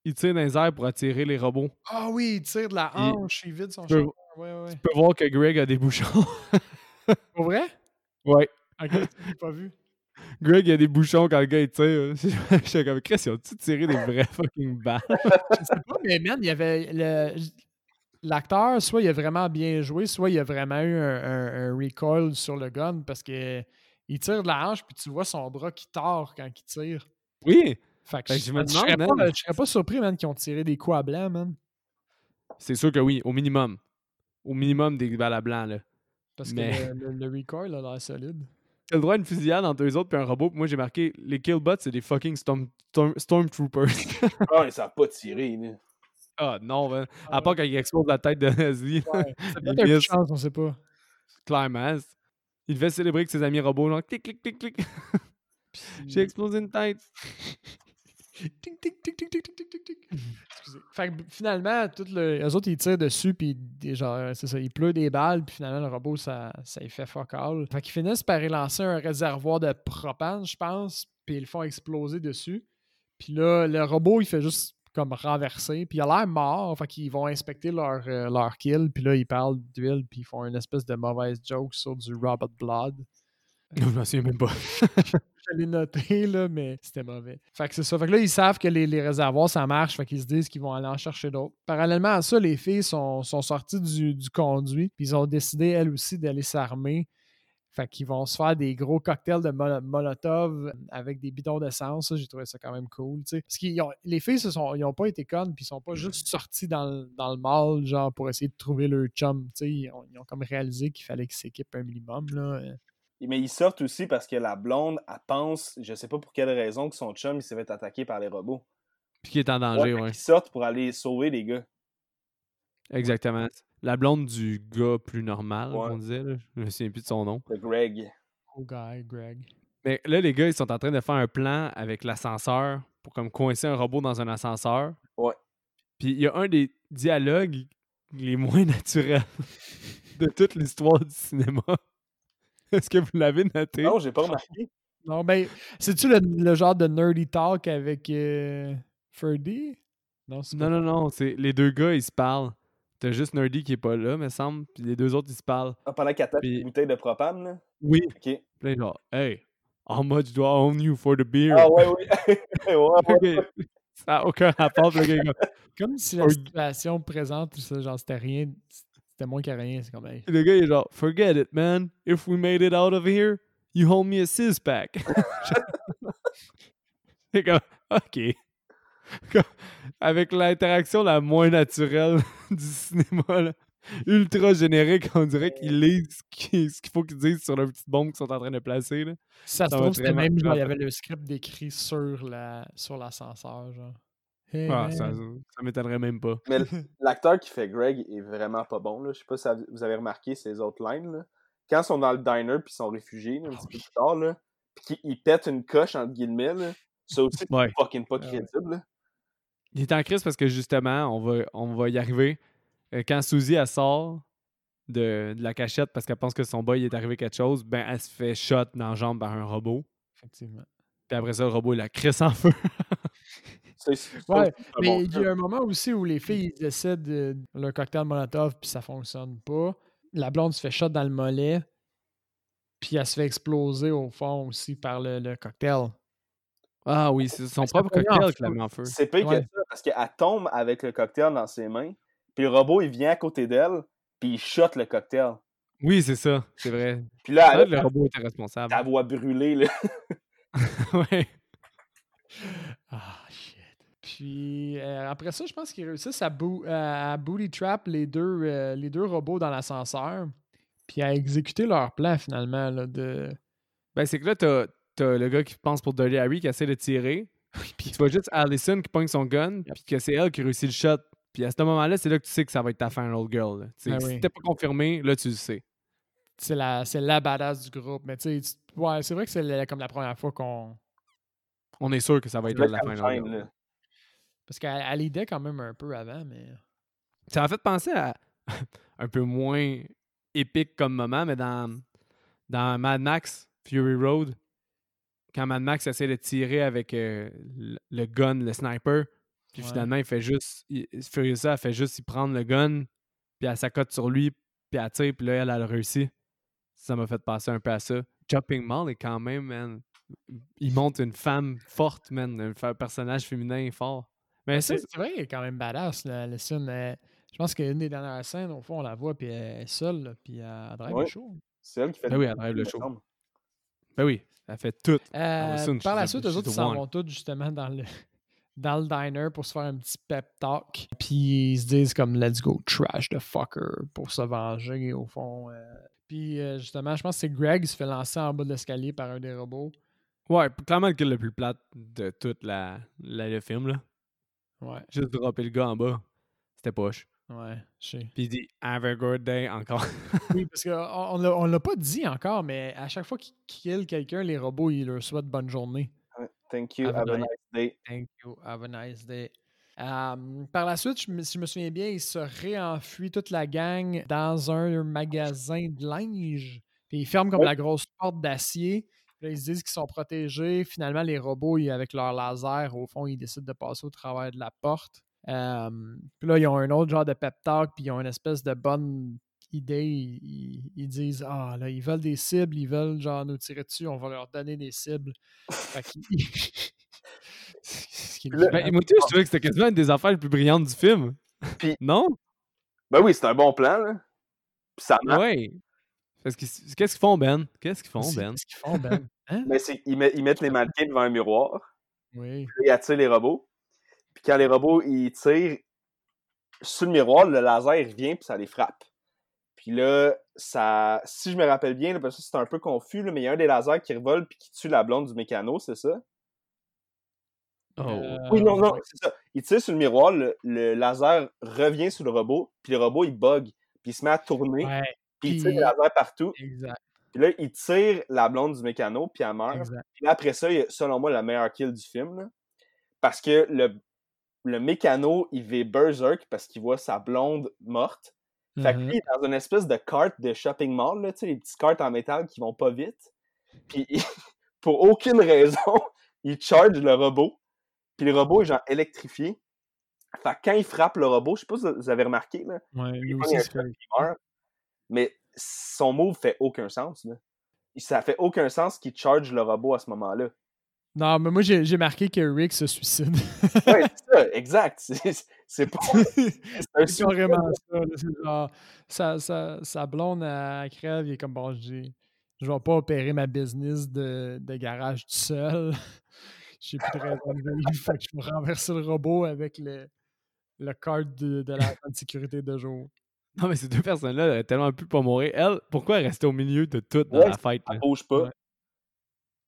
Speaker 1: Ils tirent dans les airs pour attirer les robots.
Speaker 3: Ah oui, il tire de la hanche, il vide son
Speaker 1: peux-
Speaker 3: champ. Ouais, ouais.
Speaker 1: Tu peux voir que Greg a des bouchons. [LAUGHS]
Speaker 3: Pour vrai?
Speaker 1: ouais.
Speaker 3: Ok, j'ai pas vu.
Speaker 1: Greg a des bouchons quand le gars il tire. [LAUGHS] J'étais comme, Chris, ils ont-tu tiré des vrais fucking balles? [LAUGHS]
Speaker 3: Je sais pas, mais man, il y avait le. L'acteur, soit il a vraiment bien joué, soit il a vraiment eu un, un- un recoil sur le gun parce que il tire de la hanche puis tu vois son bras qui tord quand il tire.
Speaker 1: Oui,
Speaker 3: Fait que
Speaker 1: Fait que
Speaker 3: je,
Speaker 1: je me
Speaker 3: je serais pas, je serais pas surpris, man, qu'ils ont tiré des coups à blanc, man.
Speaker 1: c'est sûr que oui, au minimum. Au minimum des balles à blanc, là.
Speaker 3: Parce
Speaker 1: Mais-
Speaker 3: que le, le- le recoil a l'air solide.
Speaker 1: T'as le droit à une fusillade entre eux autres puis un robot. Puis moi, j'ai marqué, les killbots, c'est des fucking storm, storm- stormtroopers. [LAUGHS]
Speaker 2: Ah, ils savent pas tirer. Là.
Speaker 1: ah non, man. À part quand il explose la tête de Leslie.
Speaker 3: Ouais, c'est [LAUGHS]
Speaker 1: Il
Speaker 3: peut-être un coup de
Speaker 1: miss.
Speaker 3: chance, on sait pas.
Speaker 1: Clairement. Il devait célébrer avec ses amis robots, genre clic, clic, clic, clic. [LAUGHS] J'ai explosé une tête.
Speaker 3: Ting, ting, ting, ting, ting, ting, ting, ting. Mmh. Excusez. Fait que finalement, tout le, eux autres, ils tirent dessus, puis genre, c'est ça, il pleut des balles, puis finalement, le robot, ça, ça y fait fuck all. Fait qu'ils finissent par y lancer un réservoir de propane, je pense, puis ils le font exploser dessus. Puis là, le robot, il fait juste comme renverser puis il a l'air mort, fait qu'ils vont inspecter leur, euh, leur kill, puis là, ils parlent d'huile, puis ils font une espèce de mauvaise joke sur du Robert Blood.
Speaker 1: Je m'en souviens même pas. [LAUGHS]
Speaker 3: Je l'ai noté, là, mais c'était mauvais. Fait que c'est ça. Fait que là, ils savent que les, les réservoirs, ça marche. Fait qu'ils se disent qu'ils vont aller en chercher d'autres. Parallèlement à ça, les filles sont, sont sorties du, du conduit. Puis ils ont décidé, elles aussi, d'aller s'armer. Fait qu'ils vont se faire des gros cocktails de molo- Molotov avec des bidons d'essence. J'ai trouvé ça quand même cool. Parce que les filles, se sont, ils ont pas été connes. Puis ils sont pas juste sortis dans, le- dans le mall, genre, pour essayer de trouver leur chum. Ils ont, ils ont comme réalisé qu'il fallait qu'ils s'équipent un minimum. Là.
Speaker 2: Mais ils sortent aussi parce que la blonde, elle pense, je sais pas pour quelle raison, que son chum, il s'est fait attaquer par les robots.
Speaker 1: Puis qui est en danger, ouais.
Speaker 2: qu'ils sortent pour aller sauver les gars.
Speaker 1: Exactement. La blonde du gars plus normal,
Speaker 2: Ouais.
Speaker 1: on disait. Là. Je me souviens plus de son nom.
Speaker 2: De Greg.
Speaker 3: Oh, guy, Greg.
Speaker 1: Mais là, les gars, ils sont en train de faire un plan avec l'ascenseur pour comme coincer un robot dans un ascenseur.
Speaker 2: Ouais.
Speaker 1: Puis il y a un des dialogues les moins [LAUGHS] naturels de toute l'histoire du cinéma. [LAUGHS] Est-ce que vous l'avez noté?
Speaker 2: Non, j'ai pas remarqué.
Speaker 3: Non, ben, c'est-tu le, le genre de nerdy talk avec euh, Ferdy? Non, c'est
Speaker 1: Non, non, non. C'est les deux gars, ils se parlent. T'as juste Nerdy qui est pas là, me semble. Puis les deux autres, ils se parlent.
Speaker 2: Ah, pendant qu'elle tape une bouteille de propane, là?
Speaker 1: Oui.
Speaker 2: Ok.
Speaker 1: Puis genre, hey, how much do I own you for the beer?
Speaker 2: Ah ouais, oui. [LAUGHS] ouais.
Speaker 1: Ça n'a aucun rapport. le gars, comme-
Speaker 3: si la situation présente, tout ça, genre, c'était rien, c'était moins que rien. C'est comme, hey,
Speaker 1: le gars, il est genre, forget it, man. If we made it out of here, you hold me a six pack. [LAUGHS] C'est comme, ok. Avec l'interaction la moins naturelle [LAUGHS] du cinéma, là, ultra générique, on dirait qu'ils lisent ce qui- ce qu'il faut qu'ils disent sur leur petite bombe qu'ils sont en train de placer. Là.
Speaker 3: ça se trouve, c'était même, genre, il y avait le script décrit sur la sur l'ascenseur, genre. Hey,
Speaker 1: Ah, ça, ça m'étonnerait même pas.
Speaker 2: Mais [LAUGHS] l'acteur qui fait Greg est vraiment pas bon. Là. Je sais pas si vous avez remarqué ses autres lines. Là. Quand ils sont dans le diner puis ils sont réfugiés là, un petit peu plus tard, là, puis qu'ils ils pètent une coche entre guillemets, là, ça aussi c'est
Speaker 1: Ouais.
Speaker 2: fucking pas
Speaker 3: Ah ouais.
Speaker 2: crédible. là.
Speaker 1: Il est en crise parce que justement, on va, on va y arriver. Euh, Quand Suzy elle sort de, de la cachette parce qu'elle pense que son boy est arrivé quelque chose, ben elle se fait shot dans la jambe par un robot.
Speaker 3: Effectivement.
Speaker 1: Puis après ça, le robot il la crisse en feu. [LAUGHS] [LAUGHS]
Speaker 3: Ouais, Mais
Speaker 2: bon
Speaker 3: il y a un moment aussi où les filles ils essaient de leur cocktail Molotov puis ça fonctionne pas. La blonde se fait shot dans le mollet. Puis elle se fait exploser au fond aussi par le, le cocktail.
Speaker 1: Ah oui, c'est son propre cocktail qui l'a mis en feu.
Speaker 2: C'est pire
Speaker 3: Ouais.
Speaker 2: que ça parce qu'elle tombe avec le cocktail dans ses mains, puis le robot il vient à côté d'elle, puis il shot le cocktail.
Speaker 1: Oui, c'est ça, c'est vrai.
Speaker 2: Puis là,
Speaker 1: le robot était responsable.
Speaker 2: ta voix brûlée. Là. [LAUGHS]
Speaker 1: ouais.
Speaker 3: Ah. Puis euh, après ça, je pense qu'ils réussissent à, boo- à booty trap les deux, euh, les deux robots dans l'ascenseur. Puis à exécuter leur plan finalement. Là, de...
Speaker 1: Ben, c'est que là, t'as t'as le gars qui pense pour Dirty Harry qui essaie de tirer. [LAUGHS] Puis tu vois juste Allison qui pogne son gun, puis que c'est elle qui réussit le shot. Puis à ce moment-là, c'est là que tu sais que ça va être ta final girl. là. Tu sais,
Speaker 3: Ben
Speaker 1: si
Speaker 3: oui.
Speaker 1: t'es pas confirmé, là, tu le sais.
Speaker 3: C'est la, c'est la badass du groupe. Mais tu sais, ouais, c'est vrai que c'est comme la première fois qu'on.
Speaker 1: On est sûr que ça va être
Speaker 2: Là,
Speaker 1: la girl.
Speaker 2: là.
Speaker 3: Parce qu'elle elle aidait quand même un peu avant, mais.
Speaker 1: Ça m'a fait penser à [LAUGHS] un peu moins épique comme moment, mais dans, dans Mad Max Fury Road, quand Mad Max essaie de tirer avec euh, le, gun, le sniper, puis
Speaker 3: Ouais.
Speaker 1: finalement, il fait juste. il- Furiosa, elle fait juste y prendre le gun, puis elle s'accote sur lui, puis elle tire, puis là, elle, elle a réussi. Ça m'a fait penser un peu à ça. Chopping Mall est quand même, man. Il montre une femme forte, man. Un personnage féminin fort. Mais ça,
Speaker 3: C'est vrai, elle est quand même badass, la, la scène. je pense qu'une des dernières scènes, au fond, on la voit, puis elle est seule, là, puis elle drive
Speaker 2: Ouais.
Speaker 3: le show.
Speaker 2: C'est elle qui fait
Speaker 1: Ben
Speaker 2: le
Speaker 1: oui, elle drive le show. ben oui, elle fait tout.
Speaker 3: Euh, par la suite, eux autres, ils s'en vont tous justement dans le, [LAUGHS] dans le diner pour se faire un petit pep talk. Puis ils se disent comme let's go trash the fucker pour se venger au fond. euh. Puis euh, justement, je pense que c'est Greg qui se fait lancer en bas de l'escalier par un des robots.
Speaker 1: Ouais, clairement le kill le plus plate de tout la, la- le film, là.
Speaker 3: Ouais,
Speaker 1: Juste dropper le gars en bas. C'était poche.
Speaker 3: ouais, je sais.
Speaker 1: Puis il dit Have a good day encore.
Speaker 3: Oui, [LAUGHS] parce qu'on on, l'a- on l'a pas dit encore, mais à chaque fois qu'ils kill quelqu'un, les robots, ils leur souhaitent bonne journée.
Speaker 2: Thank you.
Speaker 3: Have a
Speaker 2: Have a
Speaker 3: nice-
Speaker 2: day.
Speaker 3: Thank you. Have a nice day. Um, par la suite, je me- si je me souviens bien, il se réenfuit toute la gang dans un magasin de linge. Puis ils ferment comme
Speaker 2: Ouais.
Speaker 3: la grosse porte d'acier. Puis Là, ils se disent qu'ils sont protégés. Finalement, les robots, ils- avec leur laser, au fond, ils décident de passer au travers de la porte. Euh, puis là, ils ont un autre genre de pep talk, puis ils ont une espèce de bonne idée. Ils, ils- ils disent Ah, là, ils veulent des cibles, ils veulent genre nous tirer dessus, on va leur donner des cibles. Fait [LAUGHS] [LAUGHS]
Speaker 1: Ben, moi, je trouvais que c'était quasiment une des affaires les plus brillantes du film.
Speaker 2: Puis-
Speaker 1: Non?
Speaker 2: Ben oui, c'est un bon plan, là. Puis ça marche.
Speaker 1: Ouais. Parce que c'est- qu'est-ce qu'ils font, Ben? Qu'est-ce qu'ils font, Ben?
Speaker 3: Qu'est-ce qu'ils font, Ben? [LAUGHS] Hein?
Speaker 2: C'est ils, met- ils mettent les mannequins devant un miroir.
Speaker 3: Oui.
Speaker 2: Puis ils attirent les robots. Puis quand les robots, ils tirent sur le miroir, le laser, il revient, puis ça les frappe. Puis là, ça, si je me rappelle bien, là, parce que c'est un peu confus, là, mais il y a un des lasers qui revole puis qui tue la blonde du mécano, c'est ça?
Speaker 1: Oh.
Speaker 3: Euh,
Speaker 2: Oui, non, non, c'est ça. Il tire sur le miroir, le, le laser revient sur le robot, puis le robot, il bug, puis il se met à tourner,
Speaker 3: Ouais,
Speaker 2: puis il tire des lasers partout.
Speaker 3: exact,
Speaker 2: Puis là, il tire la blonde du mécano, puis elle meurt.
Speaker 3: exact.
Speaker 2: Puis là, après ça, il y a, selon moi, la meilleure kill du film. là. Parce que le, le mécano, il va berserk parce qu'il voit sa blonde morte. Fait que
Speaker 3: Mhm.
Speaker 2: lui, il est dans une espèce de carte de shopping mall, là, tu sais, les petites cartes en métal qui vont pas vite. Puis, il- [LAUGHS] pour aucune raison, [LAUGHS] il charge le robot. Puis le robot est genre électrifié. Fait que quand il frappe le robot, je sais pas si vous avez remarqué, là,
Speaker 3: Ouais,
Speaker 2: il
Speaker 3: aussi,
Speaker 2: un il meurt. Mais son move fait aucun sens. Là. Ça fait aucun sens qu'il charge le robot à ce moment-là.
Speaker 3: Non, mais moi, j'ai marqué que Rick se suicide.
Speaker 2: Ouais, [LAUGHS] c'est ça, exact. C'est- pas. [LAUGHS] C'est
Speaker 3: carrément ça. genre, sa, sa, sa blonde, elle crève, il est comme, bon, j'ai- je vais pas opérer ma business de, de garage tout seul. [LAUGHS] J'ai plus de raison de vivre, fait que je vais renverser le robot avec le, le card de, de la de sécurité de jour.
Speaker 1: Non, mais ces deux personnes-là elles auraient tellement pu pas mourir. Elle, pourquoi elle restait au milieu de tout dans
Speaker 2: Ouais,
Speaker 1: la fête? Là?
Speaker 2: bouge pas.
Speaker 3: Ouais.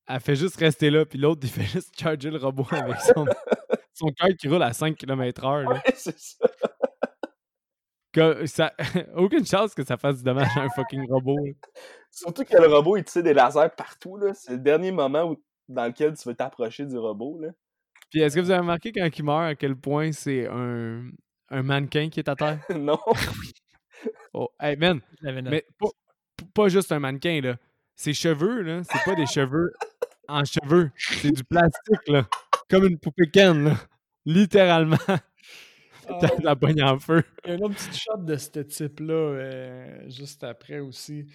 Speaker 1: Elle fait juste rester là, puis l'autre, il [LAUGHS] fait juste charger le robot avec son, [LAUGHS] son cœur qui roule à 5 km/h.
Speaker 2: Ouais, c'est ça.
Speaker 1: Que ça... [LAUGHS] Aucune chance que ça fasse du dommage à un fucking robot. là.
Speaker 2: Surtout que le robot, il tire des lasers partout. là. C'est le dernier moment où, dans lequel tu veux t'approcher du robot. Là.
Speaker 1: Puis est-ce que vous avez remarqué quand il meurt, à quel point c'est un, un mannequin qui est à terre?
Speaker 2: non.
Speaker 1: Oh, hey man, [LAUGHS] mais pas, juste un mannequin, là. Ses cheveux, là, c'est pas des cheveux en cheveux. C'est du plastique, là. Comme une poupée Ken, là. Littéralement. [LAUGHS]
Speaker 3: Ah,
Speaker 1: T'as la poigne en feu.
Speaker 3: Il y a un autre petit shot de ce type-là euh, juste après aussi.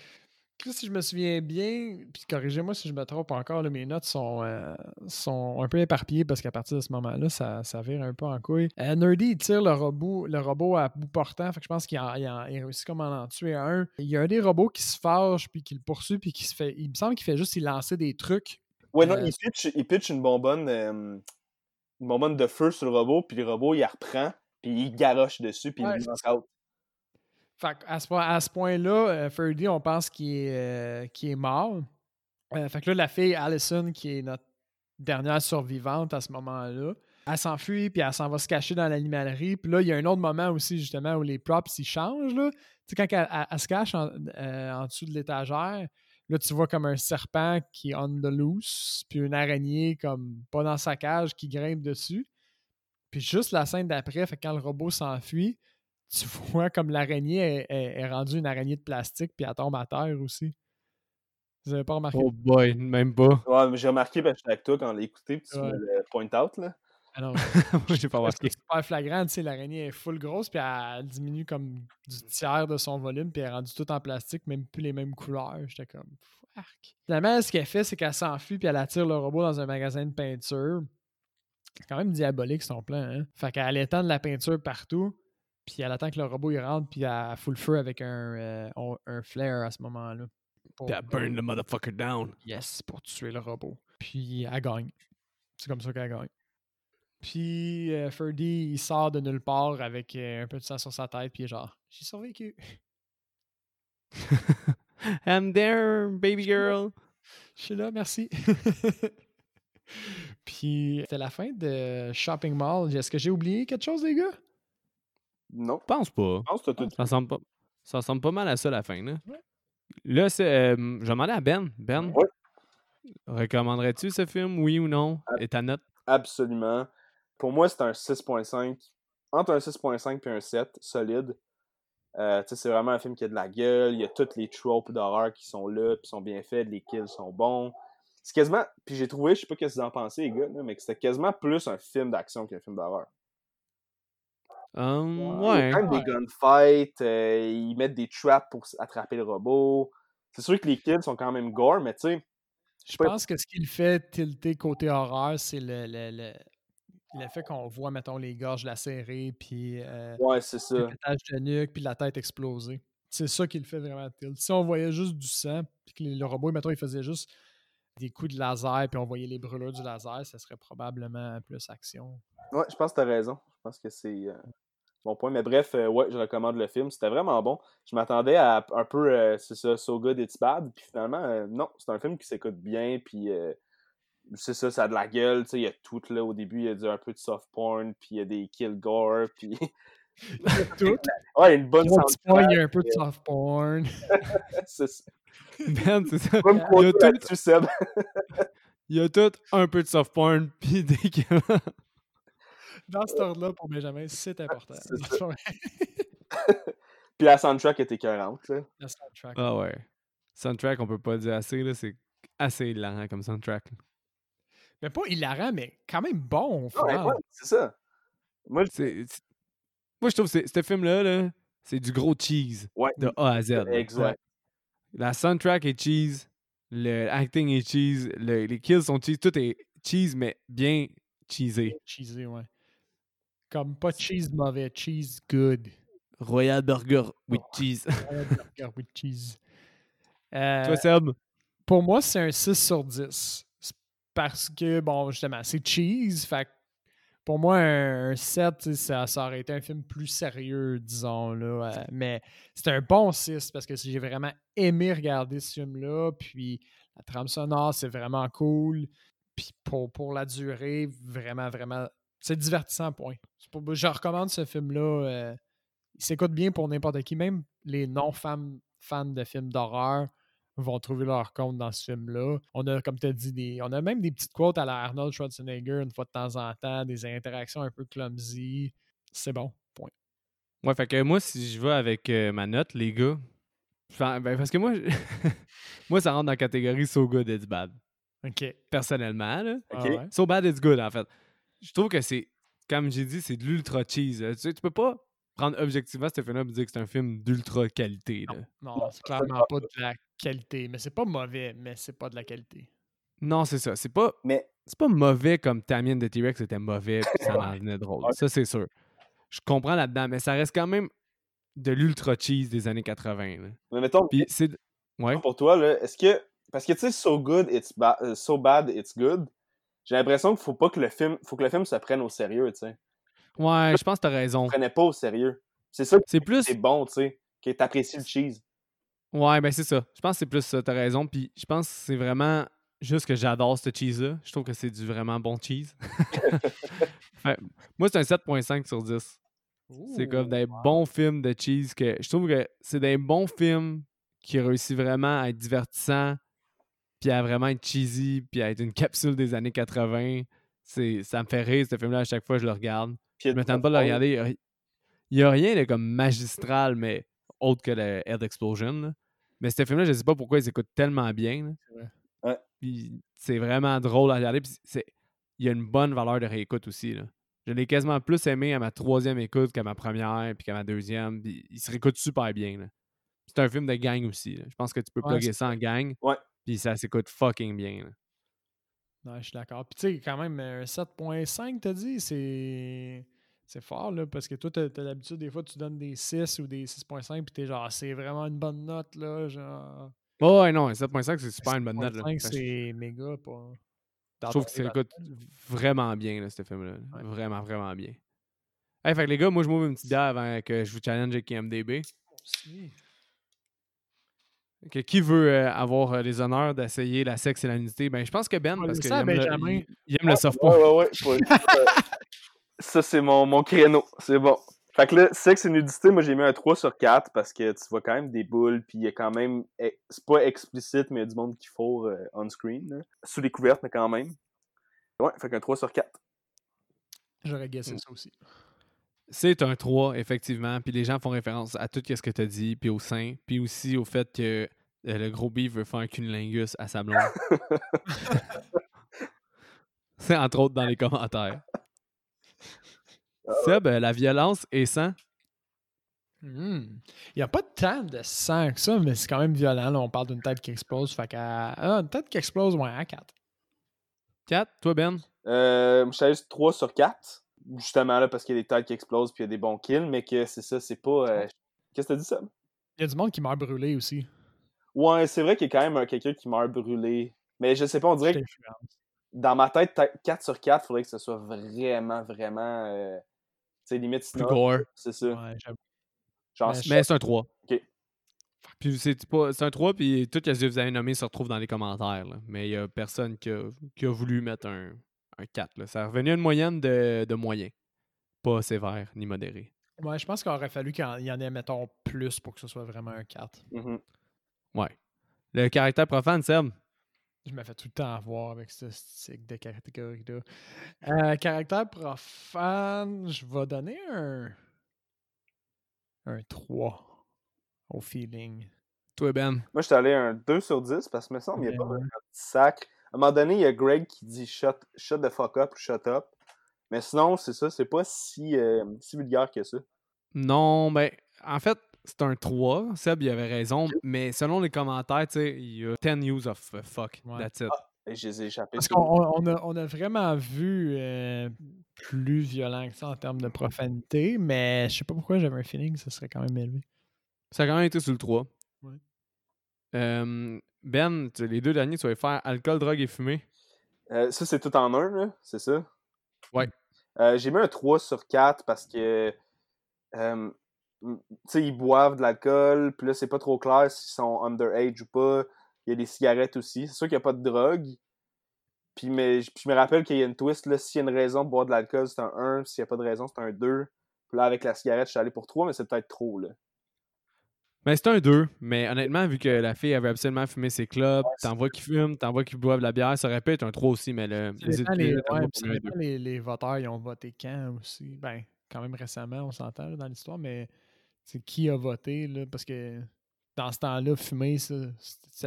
Speaker 3: Si je me souviens bien, puis corrigez-moi si je me trompe encore, là, mes notes sont, euh, sont un peu éparpillées parce qu'à partir de ce moment-là, ça, ça vire un peu en couille. Euh, Nerdy, il tire le robot, le robot à bout portant, fait que je pense qu'il en- il réussit comme à en tuer un. Il y a un des robots qui se fâche, puis qui le poursuit, puis qui se fait. Il me semble qu'il fait juste il lancer des trucs.
Speaker 2: Ouais, non,
Speaker 3: Euh,
Speaker 2: il pitch, il pitch une bonbonne, euh, une bonbonne de feu sur le robot, puis le robot, il la reprend, puis il garoche dessus, puis
Speaker 3: Ouais,
Speaker 2: il
Speaker 3: ça.
Speaker 2: out.
Speaker 3: Fait à ce, à ce point-là, euh, Ferdy, on pense qu'il est, euh, est mort. Euh, fait que là, la fille Allison, qui est notre dernière survivante à ce moment-là, elle s'enfuit, puis elle s'en va se cacher dans l'animalerie. Puis là, il y a un autre moment aussi, justement, où les props, ils changent. Tu sais, quand elle, se cache en, dessous de l'étagère, là, tu vois comme un serpent qui est on the loose, puis une araignée, comme pas dans sa cage, qui grimpe dessus. Puis juste la scène d'après, quand le robot s'enfuit, tu vois comme l'araignée est, est- est rendue une araignée de plastique, puis elle tombe à terre aussi. Vous avez pas remarqué?
Speaker 1: Oh boy, même pas.
Speaker 2: Ouais, mais j'ai remarqué, parce que j'étais avec toi quand on l'a écouté, puis tu
Speaker 3: Ouais.
Speaker 2: me le point out, là.
Speaker 3: Ah non, [LAUGHS]
Speaker 1: Moi, j'ai pas
Speaker 3: Parce que
Speaker 1: remarqué.
Speaker 3: c'est super flagrant, tu sais, l'araignée est full grosse, puis elle diminue comme du tiers de son volume, puis elle est rendue toute en plastique, même plus les mêmes couleurs. J'étais comme, fuck. Finalement, ce qu'elle fait, c'est qu'elle s'enfuit, puis elle attire le robot dans un magasin de peinture. C'est quand même diabolique son plan, hein? Fait qu'elle étend de la peinture partout, puis elle attend que le robot il rentre, puis elle fout le feu avec un, euh, un flare à ce moment-là. Pour-
Speaker 1: Puis elle burn the motherfucker down.
Speaker 3: Yes, pour tuer le robot. Puis elle gagne. C'est comme ça qu'elle gagne. Puis euh, Ferdy, il sort de nulle part avec euh, un peu de sang sur sa tête, puis il est genre, j'ai survécu. [LAUGHS]
Speaker 1: I'm there, baby girl.
Speaker 3: Je suis là, merci. [LAUGHS] puis c'était la fin de Shopping Mall. Est-ce que j'ai oublié quelque chose, les gars?
Speaker 2: Non.
Speaker 1: Je pense pas.
Speaker 2: Je pense que tout
Speaker 1: Ça ressemble pas. Ça ressemble pas mal à ça la fin, là.
Speaker 3: Ouais.
Speaker 1: Là, c'est. euh, je vais demander à Ben. Ben,
Speaker 2: Ouais.
Speaker 1: Recommanderais-tu ce film, oui ou non?
Speaker 2: Ab-
Speaker 1: Et ta note?
Speaker 2: Absolument. Pour moi, c'est un 6.5. Entre un 6.5 et un 7, solide. Euh, c'est vraiment un film qui a de la gueule. Il y a toutes les tropes d'horreur qui sont là, puis sont bien faits. Les kills sont bons. C'est quasiment. Puis j'ai trouvé, je sais pas ce que vous en pensez, les gars, mais que c'était quasiment plus un film d'action qu'un film d'horreur.
Speaker 1: Hum,
Speaker 2: Il y a
Speaker 1: ouais.
Speaker 2: quand même des gunfights, euh, ils mettent des traps pour attraper le robot. C'est sûr que les kills sont quand même gore, mais tu sais,
Speaker 3: Je pense que ce qui le fait tilter côté horreur, c'est le, le, le, le fait qu'on voit, mettons, les gorges lacérées, puis euh,
Speaker 2: ouais, c'est ça.
Speaker 3: de nuque, puis la tête explosée. C'est ça qui le fait vraiment tilt. Si on voyait juste du sang, puis que le robot, mettons, il faisait juste des coups de laser, puis on voyait les brûlures du laser, ça serait probablement plus action.
Speaker 2: Ouais, je pense que t'as raison. Je pense que c'est euh, bon point. Mais bref, euh, ouais, je recommande le film. C'était vraiment bon. Je m'attendais à un peu, euh, c'est ça, So Good It's Bad. Puis finalement, non, c'est un film qui s'écoute bien. Puis c'est ça, ça a de la gueule. Tu sais, il y a tout là. Au début, il y a du, un peu de soft porn. Puis il y a des kill gore. [LAUGHS] Puis
Speaker 3: Tout. [LAUGHS]
Speaker 2: ouais, une bonne
Speaker 3: il y a un peu de soft porn.
Speaker 2: C'est ça.
Speaker 1: Ben, c'est ça. Il y a tout-
Speaker 2: là-dessus, Seb. [LAUGHS]
Speaker 1: Il y a tout un peu de soft porn, puis des.
Speaker 3: Dans cet ordre-là, pour Benjamin, c'est important.
Speaker 2: C'est ça. [LAUGHS]
Speaker 3: Ouais, [LAUGHS]
Speaker 2: Puis la soundtrack était écœurante. là.
Speaker 3: Le soundtrack.
Speaker 1: Ah ouais. Soundtrack, on peut pas dire assez, là. C'est assez hilarant comme soundtrack.
Speaker 3: Mais pas hilarant, mais quand même bon. au
Speaker 2: Ouais, c'est ça. Moi, je-
Speaker 1: Moi, trouve que ce film-là, là, c'est du gros cheese
Speaker 2: ouais,
Speaker 1: de A à Z.
Speaker 2: exact.
Speaker 1: La soundtrack est cheese, le acting est cheese, le- les kills sont cheese, tout est cheese, mais bien cheesé.
Speaker 3: Cheesy, ouais. Comme pas cheese mauvais, cheese good.
Speaker 1: Royal Burger with cheese. [LAUGHS]
Speaker 3: Ouais, burger with cheese. Euh,
Speaker 1: Toi, Seb?
Speaker 3: pour moi, c'est un 6 sur 10. C'est Parce que, bon, justement, c'est cheese. Fait que pour moi, un, un 7, tu sais, ça, ça aurait été un film plus sérieux, disons. Là, euh, mais c'est un bon 6 parce que j'ai vraiment aimé regarder ce film-là. Puis la trame sonore, c'est vraiment cool. Puis pour, pour la durée, vraiment, vraiment, c'est divertissant, point. Pour- je recommande ce film-là. euh, il s'écoute bien pour n'importe qui. Même les non-fans fans de films d'horreur vont trouver leur compte dans ce film-là. On a, comme tu as dit, des, on a même des petites quotes à la Arnold Schwarzenegger une fois de temps en temps, des interactions un peu clumsy. C'est bon, point.
Speaker 1: Ouais, fait que moi, si je vais avec euh, ma note, les gars, ben, parce que moi, je- [LAUGHS] moi, ça rentre dans la catégorie So Good It's Bad.
Speaker 3: OK.
Speaker 1: Personnellement, là.
Speaker 3: Ah.
Speaker 1: So Bad It's Good, en fait. Je trouve que c'est, comme j'ai dit, c'est de l'ultra cheese. là. Tu, sais, tu peux pas prendre objectivement ce film-là et dire que c'est un film d'ultra qualité. Là.
Speaker 3: Non, c'est clairement pas de la qualité. Mais c'est pas mauvais, mais c'est pas de la qualité.
Speaker 1: Non, c'est ça. C'est pas,
Speaker 2: Mais
Speaker 1: c'est pas mauvais comme Tamien de T-Rex était mauvais puis ça en venait drôle. Ça, c'est sûr. Je comprends là-dedans, mais ça reste quand même de l'ultra cheese des années 80. là.
Speaker 2: Mais mettons,
Speaker 1: Puis c'est. Ouais.
Speaker 2: pour toi, là, est-ce que. Parce que tu sais, so good, it's ba- euh, so bad, it's good. J'ai l'impression qu'il faut pas que le film. faut que le film se prenne au sérieux, tu sais.
Speaker 1: Ouais, je pense que t'as raison.
Speaker 2: Prenait pas au sérieux. C'est ça
Speaker 1: C'est plus.
Speaker 2: c'est bon, tu sais. Que t'apprécies le cheese.
Speaker 1: Ouais, ben c'est ça. Je pense que c'est plus ça, t'as raison. Puis je pense que c'est vraiment juste que j'adore ce cheese-là. Je trouve que c'est du vraiment bon cheese. [LAUGHS] Moi, c'est un 7.5 sur 10. C'est comme des bons films de cheese que je trouve que c'est des bons films qui réussissent vraiment à être divertissants, puis à vraiment être cheesy, puis à être une capsule des années 80. C'est, ça me fait rire, ce film-là, à chaque fois que je le regarde.
Speaker 2: Puis
Speaker 1: Je tente pas de le regarder. Il a- n'y a, rien de comme magistral, mais autre que le Head Explosion. là. Mais ce film-là, je sais pas pourquoi il s'écoute tellement bien.
Speaker 2: Ouais.
Speaker 1: C'est vraiment drôle à regarder. Puis c'est, il y a une bonne valeur de réécoute aussi. Là. Je l'ai quasiment plus aimé à ma troisième écoute qu'à ma première, puis qu'à ma deuxième. Puis il se réécoute super bien. C'est un film de gang aussi. là. Je pense que tu peux
Speaker 3: Ouais,
Speaker 1: plugger ça en gang.
Speaker 2: Ouais.
Speaker 1: Puis ça s'écoute fucking bien. là.
Speaker 3: Ouais, je suis d'accord. Puis tu sais, quand même, un 7.5, t'as dit, c'est. C'est fort, là, parce que toi, t'as l'habitude, des fois, tu donnes des 6 ou des 6.5, puis t'es genre, c'est vraiment une bonne note, là, genre.
Speaker 1: Oh, ouais, non, un 7.5, c'est super une bonne note. là.
Speaker 3: 7.5,
Speaker 1: Fait que je-
Speaker 3: c'est méga, pas.
Speaker 1: Je trouve que c'est écoute vraiment bien, là, ce film-là. Vraiment, vraiment bien. Hey, fait que les gars, moi, je m'ouvre une petite bière avant que je vous challenge avec IMDB. Que qui veut euh, avoir euh, les honneurs d'essayer la sexe et la nudité? Ben, je pense que Ben,
Speaker 3: On
Speaker 1: parce qu'il
Speaker 3: ça à
Speaker 1: aime, le-
Speaker 3: Benjamin.
Speaker 1: il, il aime le soft
Speaker 2: Ouais,
Speaker 1: porn.
Speaker 2: ouais, ouais. faut- ça, c'est mon, mon créneau. C'est bon. Fait que là, sexe et nudité, moi j'ai mis un 3 sur 4 parce que tu vois quand même des boules, puis il y a quand même. eh, C'est pas explicite, mais il y a du monde qui fourre euh, on-screen. là. Sous les couvertes, mais quand même. Ouais, fait qu'un 3 sur 4.
Speaker 3: J'aurais guessé
Speaker 1: Mm.
Speaker 3: ça aussi.
Speaker 1: C'est un 3, effectivement. Puis les gens font référence à tout ce que tu as dit, puis au sein, puis aussi au fait que euh, le gros beef veut faire un cunnilingus à sa blonde. [LAUGHS] C'est entre autres dans les commentaires. Seb, euh, la violence et sang.
Speaker 3: Hmm. Il n'y a pas tant de sang que ça, mais c'est quand même violent. là. On parle d'une tête qui explose. Fait qu'à. Ah, une tête qui explose, ouais, à 4.
Speaker 1: 4, toi Ben?
Speaker 2: Euh, je suis 3 sur 4. Justement là, parce qu'il y a des têtes qui explosent, puis il y a des bons kills, mais que c'est ça, c'est pas. euh, Qu'est-ce que t'as dit, ça?
Speaker 3: Il y a du monde qui meurt brûlé aussi.
Speaker 2: Ouais, c'est vrai qu'il y a quand même un- quelqu'un qui meurt brûlé. Mais je sais pas, on dirait que dans ma tête, ta- 4 sur 4, il faudrait que ce soit vraiment, vraiment. euh, tu sais, limite
Speaker 1: Plus
Speaker 2: snob,
Speaker 1: gore.
Speaker 2: C'est ça.
Speaker 3: Ouais.
Speaker 2: Genre,
Speaker 3: Mais
Speaker 1: Mais c'est un 3.
Speaker 2: Ok.
Speaker 1: Puis c'est pas- c'est un 3, puis tout ce que vous avez nommé se retrouve dans les commentaires. là. Mais il y a personne qui a, qui a voulu mettre un, un 4. là. Ça à une moyenne de, de moyen. Pas sévère ni modéré.
Speaker 3: Ouais, je pense qu'il aurait fallu qu'il y en- il ait, mettons, plus pour que ce soit vraiment un 4.
Speaker 2: Mhm.
Speaker 1: Ouais. Le caractère profane, Seb?
Speaker 3: Je me fais tout le temps avoir avec ce style de catégorie-là. Euh, caractère profane, je vais donner un. Un 3 au feeling.
Speaker 1: Toi, Ben?
Speaker 2: Moi, j'étais allé un 2 sur 10 parce que me semble qu'il n'y a
Speaker 3: Ouais,
Speaker 2: pas vraiment de sacre. À un moment donné, il y a Greg qui dit shut, shut the fuck up ou shut up. Mais sinon, c'est ça, c'est pas si, euh, si vulgaire que ça.
Speaker 1: Non, ben, en fait, c'est un 3. Seb, il avait raison. Mais selon les commentaires, tu sais, il y a 10 use of uh, fuck.
Speaker 3: Ouais.
Speaker 1: That's it.
Speaker 2: Et je les ai échappés.
Speaker 3: Parce qu'on on- on a, on a vraiment vu euh, plus violent que ça en termes de profanité, mais je sais pas pourquoi j'avais un feeling que ce serait quand même élevé.
Speaker 1: Ça a quand même été sur le 3.
Speaker 3: Ouais.
Speaker 1: Euh, ben, les deux derniers, tu vas faire alcool, drogue et fumée.
Speaker 2: Euh, ça, c'est tout en un, là, c'est ça?
Speaker 1: Ouais.
Speaker 2: Euh, j'ai mis un 3 sur 4 parce que, tu sais, ils boivent de l'alcool, puis là, c'est pas trop clair s'ils sont underage ou pas. Il y a des cigarettes aussi. C'est sûr qu'il n'y a pas de drogue. Puis, mais, puis je me rappelle qu'il y a une twist, là, s'il y a une raison de boire de l'alcool, c'est un 1. S'il n'y a pas de raison, c'est un 2. Puis là, avec la cigarette, je suis allé pour 3, mais c'est peut-être trop, là.
Speaker 1: Ben, c'est un 2, mais honnêtement, vu que la fille avait absolument fumé ses clubs, t'en vois qui fument, t'en vois qui boivent de la bière, ça aurait pu être un 3 aussi, mais le, les
Speaker 3: les, ouais, les, les voteurs, ils ont voté quand aussi? Ben, quand même récemment, on s'entend dans l'histoire, mais c'est qui a voté, là, parce que dans ce temps-là, fumer, ça,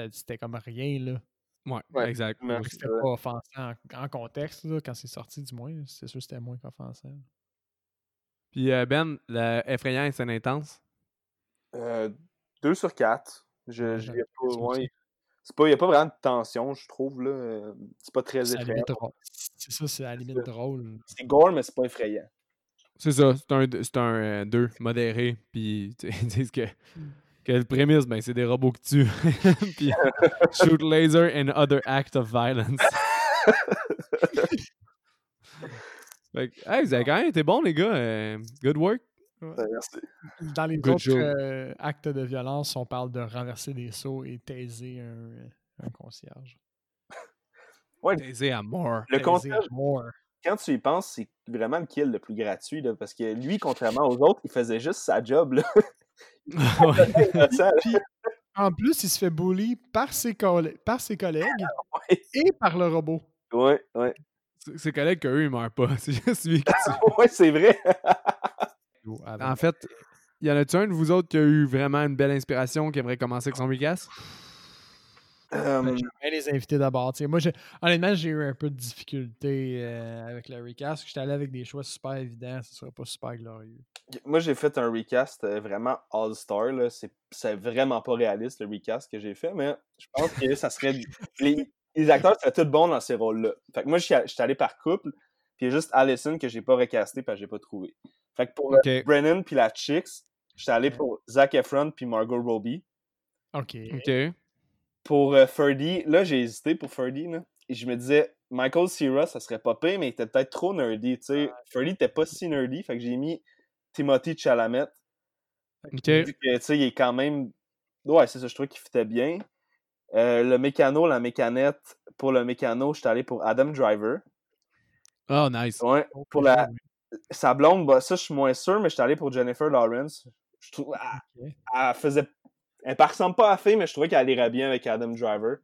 Speaker 3: c'était comme rien, là.
Speaker 1: 2. Ouais,
Speaker 2: Ouais,
Speaker 1: exact.
Speaker 2: mais-.
Speaker 3: C'était pas offensant en, en contexte, là, quand c'est sorti du moins. C'est sûr que c'était moins qu'offensant.
Speaker 1: Puis euh, Ben, le effrayant et scène intense?
Speaker 2: Euh, 2 sur 4. Je, je il n'y a pas vraiment de tension, je trouve, là. Euh, C'est pas très effrayant.
Speaker 3: C'est ça, c'est à la limite drôle.
Speaker 2: C'est gore, mais c'est pas effrayant.
Speaker 1: C'est ça, c'est un, c'est un 2 modéré, puis [LAUGHS] ils disent que, que le prémisse, ben, c'est des robots qui tuent, [LAUGHS] puis [LAUGHS] shoot laser and other acts of violence. fait que, hey, vous avez quand même été bons, les gars. euh, good work.
Speaker 3: Dans les
Speaker 1: Good
Speaker 3: autres euh, actes de violence, on parle de renverser des seaux et taiser un, euh, un concierge. [LAUGHS]
Speaker 1: Taisé à mort.
Speaker 2: Le
Speaker 3: Taiser
Speaker 2: concierge,
Speaker 3: more.
Speaker 2: quand tu y penses, c'est vraiment le kill le plus gratuit, là, parce que lui, contrairement aux autres, il faisait juste sa job, là. [LAUGHS] [LAUGHS]
Speaker 1: Ouais.
Speaker 2: Innocent, là.
Speaker 3: En plus, il se fait bully par ses, coll- par ses collègues
Speaker 2: Ouais.
Speaker 3: et par le robot.
Speaker 2: ouais, ouais.
Speaker 1: Ses- Ses collègues, qu'eux, ils meurent pas. C'est juste lui qui tue.
Speaker 2: Ouais, c'est vrai.
Speaker 1: En fait, y en a-tu un de vous autres qui a eu vraiment une belle inspiration, qui aimerait commencer avec son recast?
Speaker 2: Euh,
Speaker 3: Ben, J'aimerais les inviter d'abord. Moi, j'ai- honnêtement, j'ai eu un peu de difficulté euh, avec le recast. J'étais allé avec des choix super évidents. Ce serait pas super glorieux.
Speaker 2: moi, j'ai fait un recast euh, vraiment all-star. C'est vraiment pas réaliste, le recast que j'ai fait, mais je pense que ça serait... [LAUGHS] Les, les acteurs seraient tous bons dans ces rôles-là. Fait que moi, je suis j'étais allé par couple, puis il y a juste Allison que j'ai pas recasté parce que j'ai pas trouvé. Fait que pour euh. Brennan puis la Chicks, j'étais allé pour Zac Efron puis Margot Robbie.
Speaker 3: OK.
Speaker 1: Ok.
Speaker 2: Pour euh, Ferdy, là, j'ai hésité pour Ferdy, là. Et je me disais, Michael Cera, ça serait pas pire, mais il était peut-être trop nerdy, tu sais. Ferdy était pas si nerdy, fait que j'ai mis Timothy Chalamet.
Speaker 1: Ok.
Speaker 2: Vu que, tu sais, il est quand même... Ouais, c'est ça, je trouvais qu'il fitait bien. Euh, le mécano, la mécanette, pour le mécano, j'étais allé pour Adam Driver.
Speaker 1: Oh, nice.
Speaker 2: Ouais,
Speaker 3: Oh,
Speaker 2: pour la... sa blonde, bah, ça, je suis moins sûr, mais j'étais allé pour Jennifer Lawrence. Je trouve. Elle,
Speaker 3: Ok.
Speaker 2: elle faisait. Elle ne ressemble pas à fille, mais je trouvais qu'elle irait bien avec Adam Driver.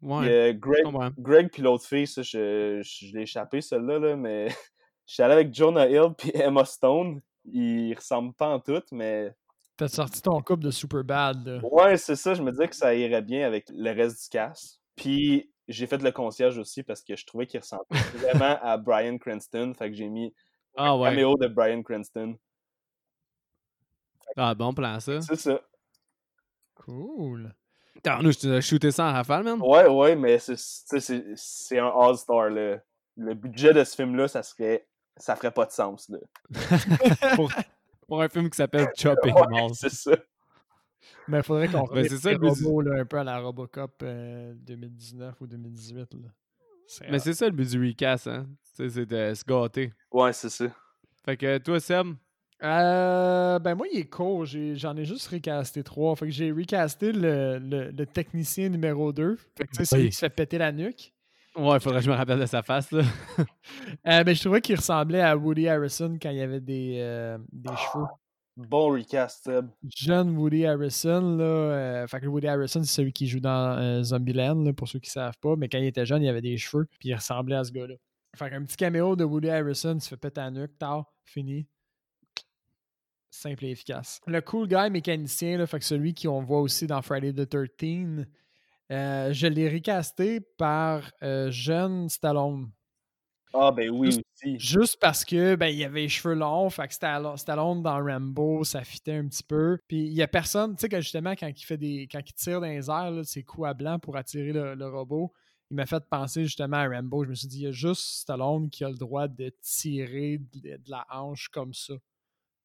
Speaker 1: Ouais,
Speaker 2: euh,
Speaker 1: je
Speaker 2: Greg. Greg puis l'autre fille, ça, je, je, je l'ai échappé, celle-là, là, mais [LAUGHS] j'étais allé avec Jonah Hill puis Emma Stone. Ils ressemblent pas en tout, mais
Speaker 3: T'as sorti ton couple de Superbad, là.
Speaker 2: ouais, c'est ça, je me disais que ça irait bien avec le reste du cast. Puis j'ai fait le concierge aussi parce que je trouvais qu'il ressemblait vraiment à Brian Cranston, fait que j'ai mis
Speaker 1: Ah
Speaker 2: un
Speaker 1: ouais.
Speaker 2: caméo de Brian Cranston.
Speaker 1: Ah, bon plan, ça.
Speaker 2: C'est ça.
Speaker 3: Cool.
Speaker 1: Attends, nous, je t'ai shooté ça en rafale, man?
Speaker 2: Ouais, ouais, mais c'est- un All-Star, là. Le budget de ce film-là, ça serait. Ça ferait pas de sens, là. [LAUGHS]
Speaker 1: pour, pour un film qui s'appelle Chopping
Speaker 2: Ouais,
Speaker 1: Mall.
Speaker 2: c'est ça.
Speaker 3: Mais il faudrait qu'on
Speaker 1: Ben, ça, le but du-
Speaker 3: là, un peu à la Robocop euh, 2019 ou 2018. Là. C'est
Speaker 1: Mais c'est ça le but du recast, hein. Tu sais, C'est de se gâter.
Speaker 2: Ouais, c'est ça.
Speaker 1: Fait que toi, Seb,
Speaker 3: Euh, ben moi, il est court. J'ai- J'en ai, juste recasté trois. Fait que j'ai recasté le, le- le technicien numéro 2. Fait que tu sais, celui qui se fait péter la nuque.
Speaker 1: ouais, il faudrait que je me rappelle de sa face, là. [LAUGHS]
Speaker 3: Euh, ben, je trouvais qu'il ressemblait à Woody Harrison quand il avait des, euh, des cheveux.
Speaker 2: Bon recast, Seb.
Speaker 3: Jeune Woody Harrison, là. euh, fait que Woody Harrison, c'est celui qui joue dans euh, Zombieland, là, pour ceux qui savent pas. Mais quand il était jeune, il avait des cheveux. Puis il ressemblait à ce gars-là. Fait qu'un petit caméo de Woody Harrison, se fait péter la nuque, tard, fini. Simple et efficace. Le cool guy mécanicien, là, fait que celui qu'on voit aussi dans Friday the 13, euh, je l'ai recasté par euh, jeune Stallone.
Speaker 2: Ah, ben oui,
Speaker 3: Juste-
Speaker 2: aussi.
Speaker 3: Juste parce que ben, il avait les cheveux longs, fait que Stallone, Stallone dans Rambo, ça fitait un petit peu. Puis il y a personne, tu sais que justement quand il fait des. quand il tire dans les airs, là, ses coups à blanc pour attirer le, le robot, il m'a fait penser justement à Rambo. Je me suis dit, il y a juste Stallone qui a le droit de tirer de, de la hanche comme ça.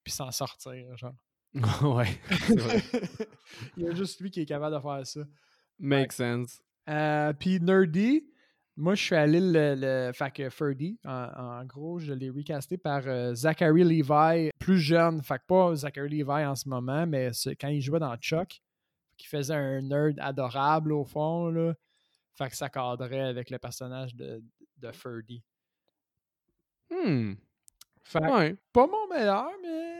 Speaker 3: Puis s'en sortir, genre. [LAUGHS]
Speaker 1: ouais, vrai. [LAUGHS]
Speaker 3: il y a juste lui qui est capable de faire ça.
Speaker 1: Make sense.
Speaker 3: Euh, puis Nerdy, moi je suis allé le, le fait que Ferdy, en, en gros, je l'ai recasté par euh, Zachary Levi, plus jeune, fait que pas Zachary Levi en ce moment, mais quand il jouait dans Chuck, qui faisait un nerd adorable au fond, là. Fait que ça cadrait avec le personnage de, de Ferdy.
Speaker 1: Hmm.
Speaker 3: Fait que
Speaker 1: Ouais.
Speaker 3: pas mon meilleur, mais.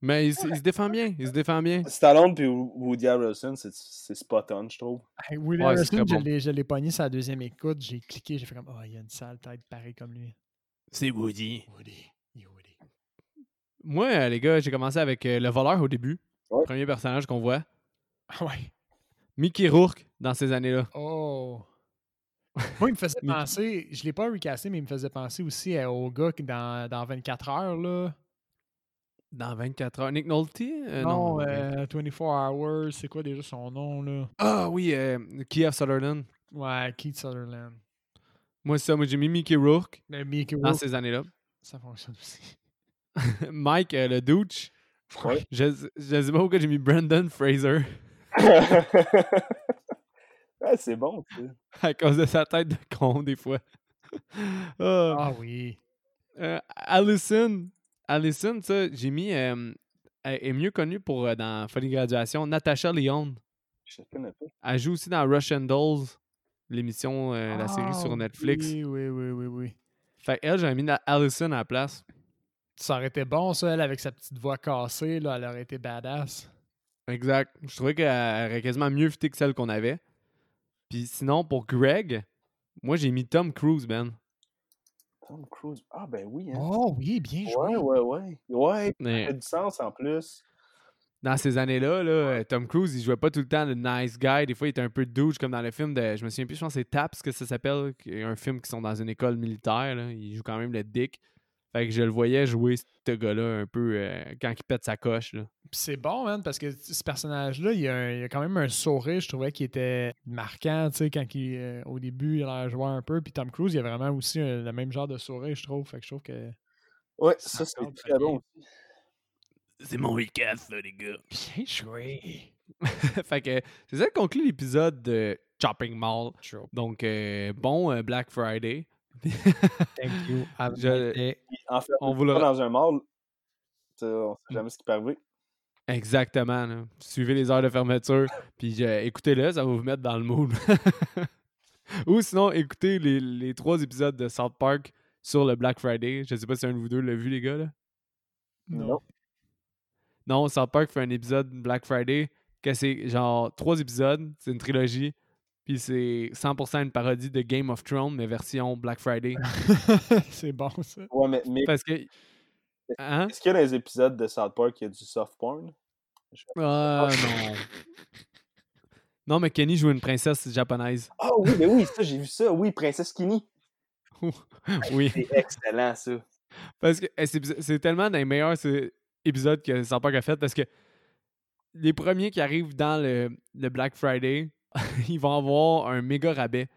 Speaker 1: Mais il, se défend bien. Il se défend bien.
Speaker 2: Stallone puis Woody Harrelson, c'est- c'est spot on, je trouve.
Speaker 3: Hey, Woody
Speaker 1: Ouais,
Speaker 3: Harrelson, je
Speaker 1: bon.
Speaker 3: l'ai- je l'ai pogné sa deuxième écoute, j'ai cliqué, j'ai fait comme, oh, il y a une sale tête pareil comme lui.
Speaker 1: C'est Woody.
Speaker 3: Woody.
Speaker 1: Moi, euh, les gars, j'ai commencé avec euh, le voleur au début.
Speaker 2: Ouais.
Speaker 1: Premier personnage qu'on voit.
Speaker 3: Ah ouais.
Speaker 1: Mickey Rourke dans ces années-là.
Speaker 3: Oh. [LAUGHS] Moi, il me faisait penser, je l'ai pas recasté, mais il me faisait penser aussi à- au gars qui dans, dans 24 heures, là.
Speaker 1: Dans 24 heures. Nick Nolte? Euh,
Speaker 3: non,
Speaker 1: ok.
Speaker 3: euh, 24 Hours, c'est quoi déjà son nom, là?
Speaker 1: Ah oui, euh, Kiev Sutherland.
Speaker 3: Ouais, Keith Sutherland.
Speaker 1: Moi, c'est ça. Moi, j'ai mis Mickey Rourke
Speaker 3: Mais Mickey
Speaker 1: dans ces années-là. [LAUGHS]
Speaker 3: ça fonctionne aussi.
Speaker 1: Mike, euh, le douche.
Speaker 2: Ouais.
Speaker 1: Je, je sais pas pourquoi j'ai mis Brandon Fraser [LAUGHS]
Speaker 2: ouais, c'est bon, tu sais. [LAUGHS]
Speaker 1: à cause de sa tête de con, des fois. [LAUGHS] Ah.
Speaker 3: Ah oui.
Speaker 1: Euh, Allison, Allison, ça, j'ai mis. euh, elle est mieux connue pour euh, dans Folie Graduation, Natasha Lyonne.
Speaker 2: Je connais pas.
Speaker 1: Elle joue aussi dans Russian Dolls, l'émission, euh, la série
Speaker 3: Ah
Speaker 1: sur Netflix.
Speaker 3: Oui, oui, oui, oui, oui.
Speaker 1: Fait elle, j'ai mis Allison à la place.
Speaker 3: Ça aurait été bon, ça, elle, avec sa petite voix cassée, là, elle aurait été badass.
Speaker 1: Exact. Je trouvais qu'elle aurait quasiment mieux fité que celle qu'on avait. Puis sinon, pour Greg, moi, j'ai mis Tom Cruise, Ben.
Speaker 2: Tom Cruise. Ah, ben oui, hein.
Speaker 3: Oh oui, bien joué.
Speaker 2: Ouais, ouais, ouais. Ouais, ça
Speaker 1: Mais
Speaker 2: fait du sens en plus.
Speaker 1: dans ces années-là, là, euh, Tom Cruise, il jouait pas tout le temps le nice guy. Des fois, il était un peu douche, comme dans le film de. Je me souviens plus, je pense que c'est Taps que ça s'appelle. Un film qui sont dans une école militaire. Là. Il joue quand même le dick. Fait que je le voyais jouer ce gars-là un peu euh, quand il pète sa coche.
Speaker 3: C'est bon, man, parce que ce personnage-là, il, y a un- il a quand même un sourire, je trouvais, qui était marquant, tu sais, quand il, euh, au début, il a l'air joueur un peu. Puis Tom Cruise, il a vraiment aussi euh, le même genre de sourire, je trouve. Fait que je trouve que.
Speaker 2: Ouais,
Speaker 3: Ça
Speaker 2: ça, c'est très bon.
Speaker 1: C'est mon ça, les gars.
Speaker 3: Bien joué. [LAUGHS]
Speaker 1: fait que c'est ça qui conclut l'épisode de Chopping Mall. Donc, euh, bon euh, Black Friday. [LAUGHS]
Speaker 3: Thank you.
Speaker 1: Je-
Speaker 2: En fait,
Speaker 1: On vous le...
Speaker 2: dans un mall, on sait jamais ce qui peut arriver.
Speaker 1: Exactement. là. Suivez les heures de fermeture, [LAUGHS] puis euh, écoutez-le, ça va vous mettre dans le mood. [LAUGHS] Ou sinon, écoutez les, les trois épisodes de South Park sur le Black Friday. Je sais pas si un de vous deux l'a vu, les gars. Là.
Speaker 2: Non.
Speaker 1: Non, South Park fait un épisode Black Friday que c'est genre trois épisodes, c'est une trilogie, puis c'est 100% une parodie de Game of Thrones, mais version Black Friday. [LAUGHS]
Speaker 3: c'est bon, ça.
Speaker 2: Ouais, mais, mais
Speaker 1: Parce que. Hein?
Speaker 2: est-ce qu'il y a dans les épisodes de South Park il y a du soft porn?
Speaker 1: Ah non. Non, mais Kenny joue une princesse japonaise.
Speaker 2: Ah oui, mais oui, ça, j'ai vu ça. Oui, Princesse Skinny. [LAUGHS]
Speaker 1: Oui.
Speaker 2: C'est excellent, ça.
Speaker 1: Parce que eh, c'est tellement dans les meilleurs c'est, épisodes que South Park a fait parce que les premiers qui arrivent dans le, le Black Friday, [LAUGHS] ils vont avoir un méga rabais.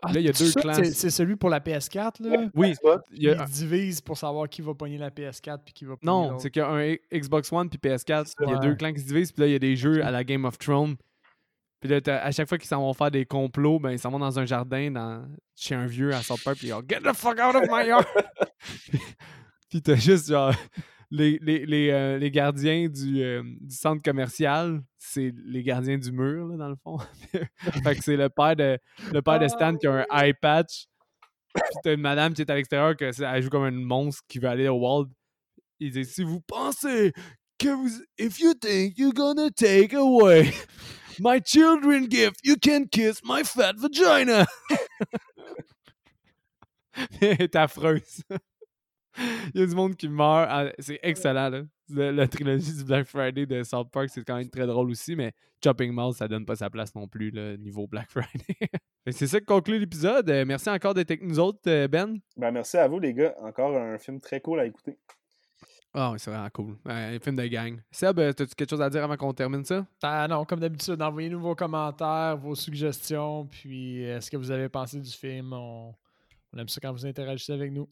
Speaker 3: Ah,
Speaker 1: Là, il y a deux
Speaker 3: ça,
Speaker 1: clans.
Speaker 3: C'est celui pour la PS4, là?
Speaker 1: Oui, il y a-
Speaker 3: Ils divisent pour savoir qui va pogner la PS4 puis qui va pogner
Speaker 1: non, c'est qu'il y a un Xbox One puis PS4. puis Il y a deux clans qui se divisent, puis là, il y a des jeux à la Game of Thrones. Puis là, t'as- à chaque fois qu'ils s'en vont faire des complots, ben, ils s'en vont dans un jardin dans, chez un vieux à South Park, puis ils disent Get the fuck out of my yard! [LAUGHS] [LAUGHS] puis t'as juste genre les, les, les, euh, les gardiens du, euh, du centre commercial, c'est les gardiens du mur, là, dans le fond. [LAUGHS] fait que c'est le père de le père de Stan qui a un eye patch. Puis t'as une madame qui est à l'extérieur, que elle joue comme une monstre qui veut aller au Wald. Il dit Si vous pensez que vous. If you think you're gonna take away my children gift, you can kiss my fat vagina. [LAUGHS] Elle est affreuse. [LAUGHS] Il y a du monde qui meurt. C'est excellent, là. Le- la trilogie du Black Friday de South Park, c'est quand même très drôle aussi, mais Chopping Mall, ça donne pas sa place non plus, le niveau Black [LAUGHS] Friday. C'est ça qui conclut l'épisode. Euh, merci encore d'être avec nous autres, euh, Ben.
Speaker 2: Ben, merci à vous, les gars. Encore un film très cool à écouter.
Speaker 1: Ah oui, c'est vraiment cool. Ouais, un film de gang. Seb, euh, t'as-tu quelque chose à dire avant qu'on termine ça?
Speaker 3: Ah non, comme d'habitude, envoyez-nous vos commentaires, vos suggestions, puis euh, ce que vous avez pensé du film? On, on aime ça quand vous interagissez avec nous.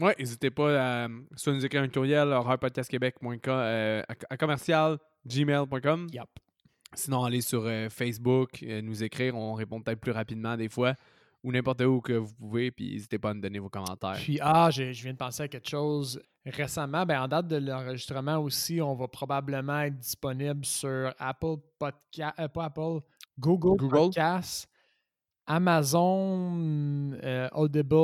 Speaker 1: Ouais, n'hésitez pas à soit nous écrire un courriel horrorpodcastquebec.com euh, à, à commercial gmail.com.
Speaker 3: Yup.
Speaker 1: Sinon, allez sur euh, Facebook, euh, nous écrire, on répond peut-être plus rapidement des fois, ou n'importe où que vous pouvez, puis n'hésitez pas à nous donner vos commentaires.
Speaker 3: Puis, ah, j'ai- je viens de penser à quelque chose. Récemment, ben, en date de l'enregistrement aussi, on va probablement être disponible sur Apple Podcast, pas Apple, Google,
Speaker 1: Google.
Speaker 3: Podcast, Amazon euh, Audible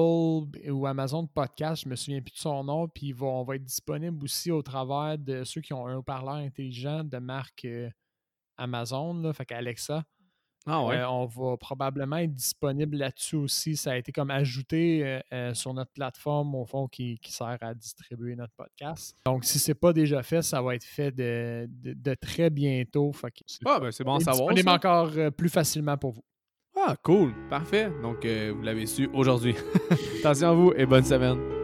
Speaker 3: ou Amazon Podcast, je me souviens plus de son nom, puis on va être disponible aussi au travers de ceux qui ont un haut-parleur intelligent de marque euh, Amazon, là, fait qu'Alexa.
Speaker 1: ah ouais?
Speaker 3: Euh, on va probablement être disponible là-dessus aussi. Ça a été comme ajouté euh, sur notre plateforme, au fond, qui, qui sert à distribuer notre podcast. Donc, si c'est pas déjà fait, ça va être fait de, de- de très bientôt. Fait que
Speaker 1: Ah, ben c'est bon à
Speaker 3: est
Speaker 1: savoir.
Speaker 3: disponible
Speaker 1: ça.
Speaker 3: encore euh, plus facilement pour vous.
Speaker 1: Ah, cool. Parfait. Donc, euh, vous l'avez su aujourd'hui. [LAUGHS] Attention à vous et bonne semaine.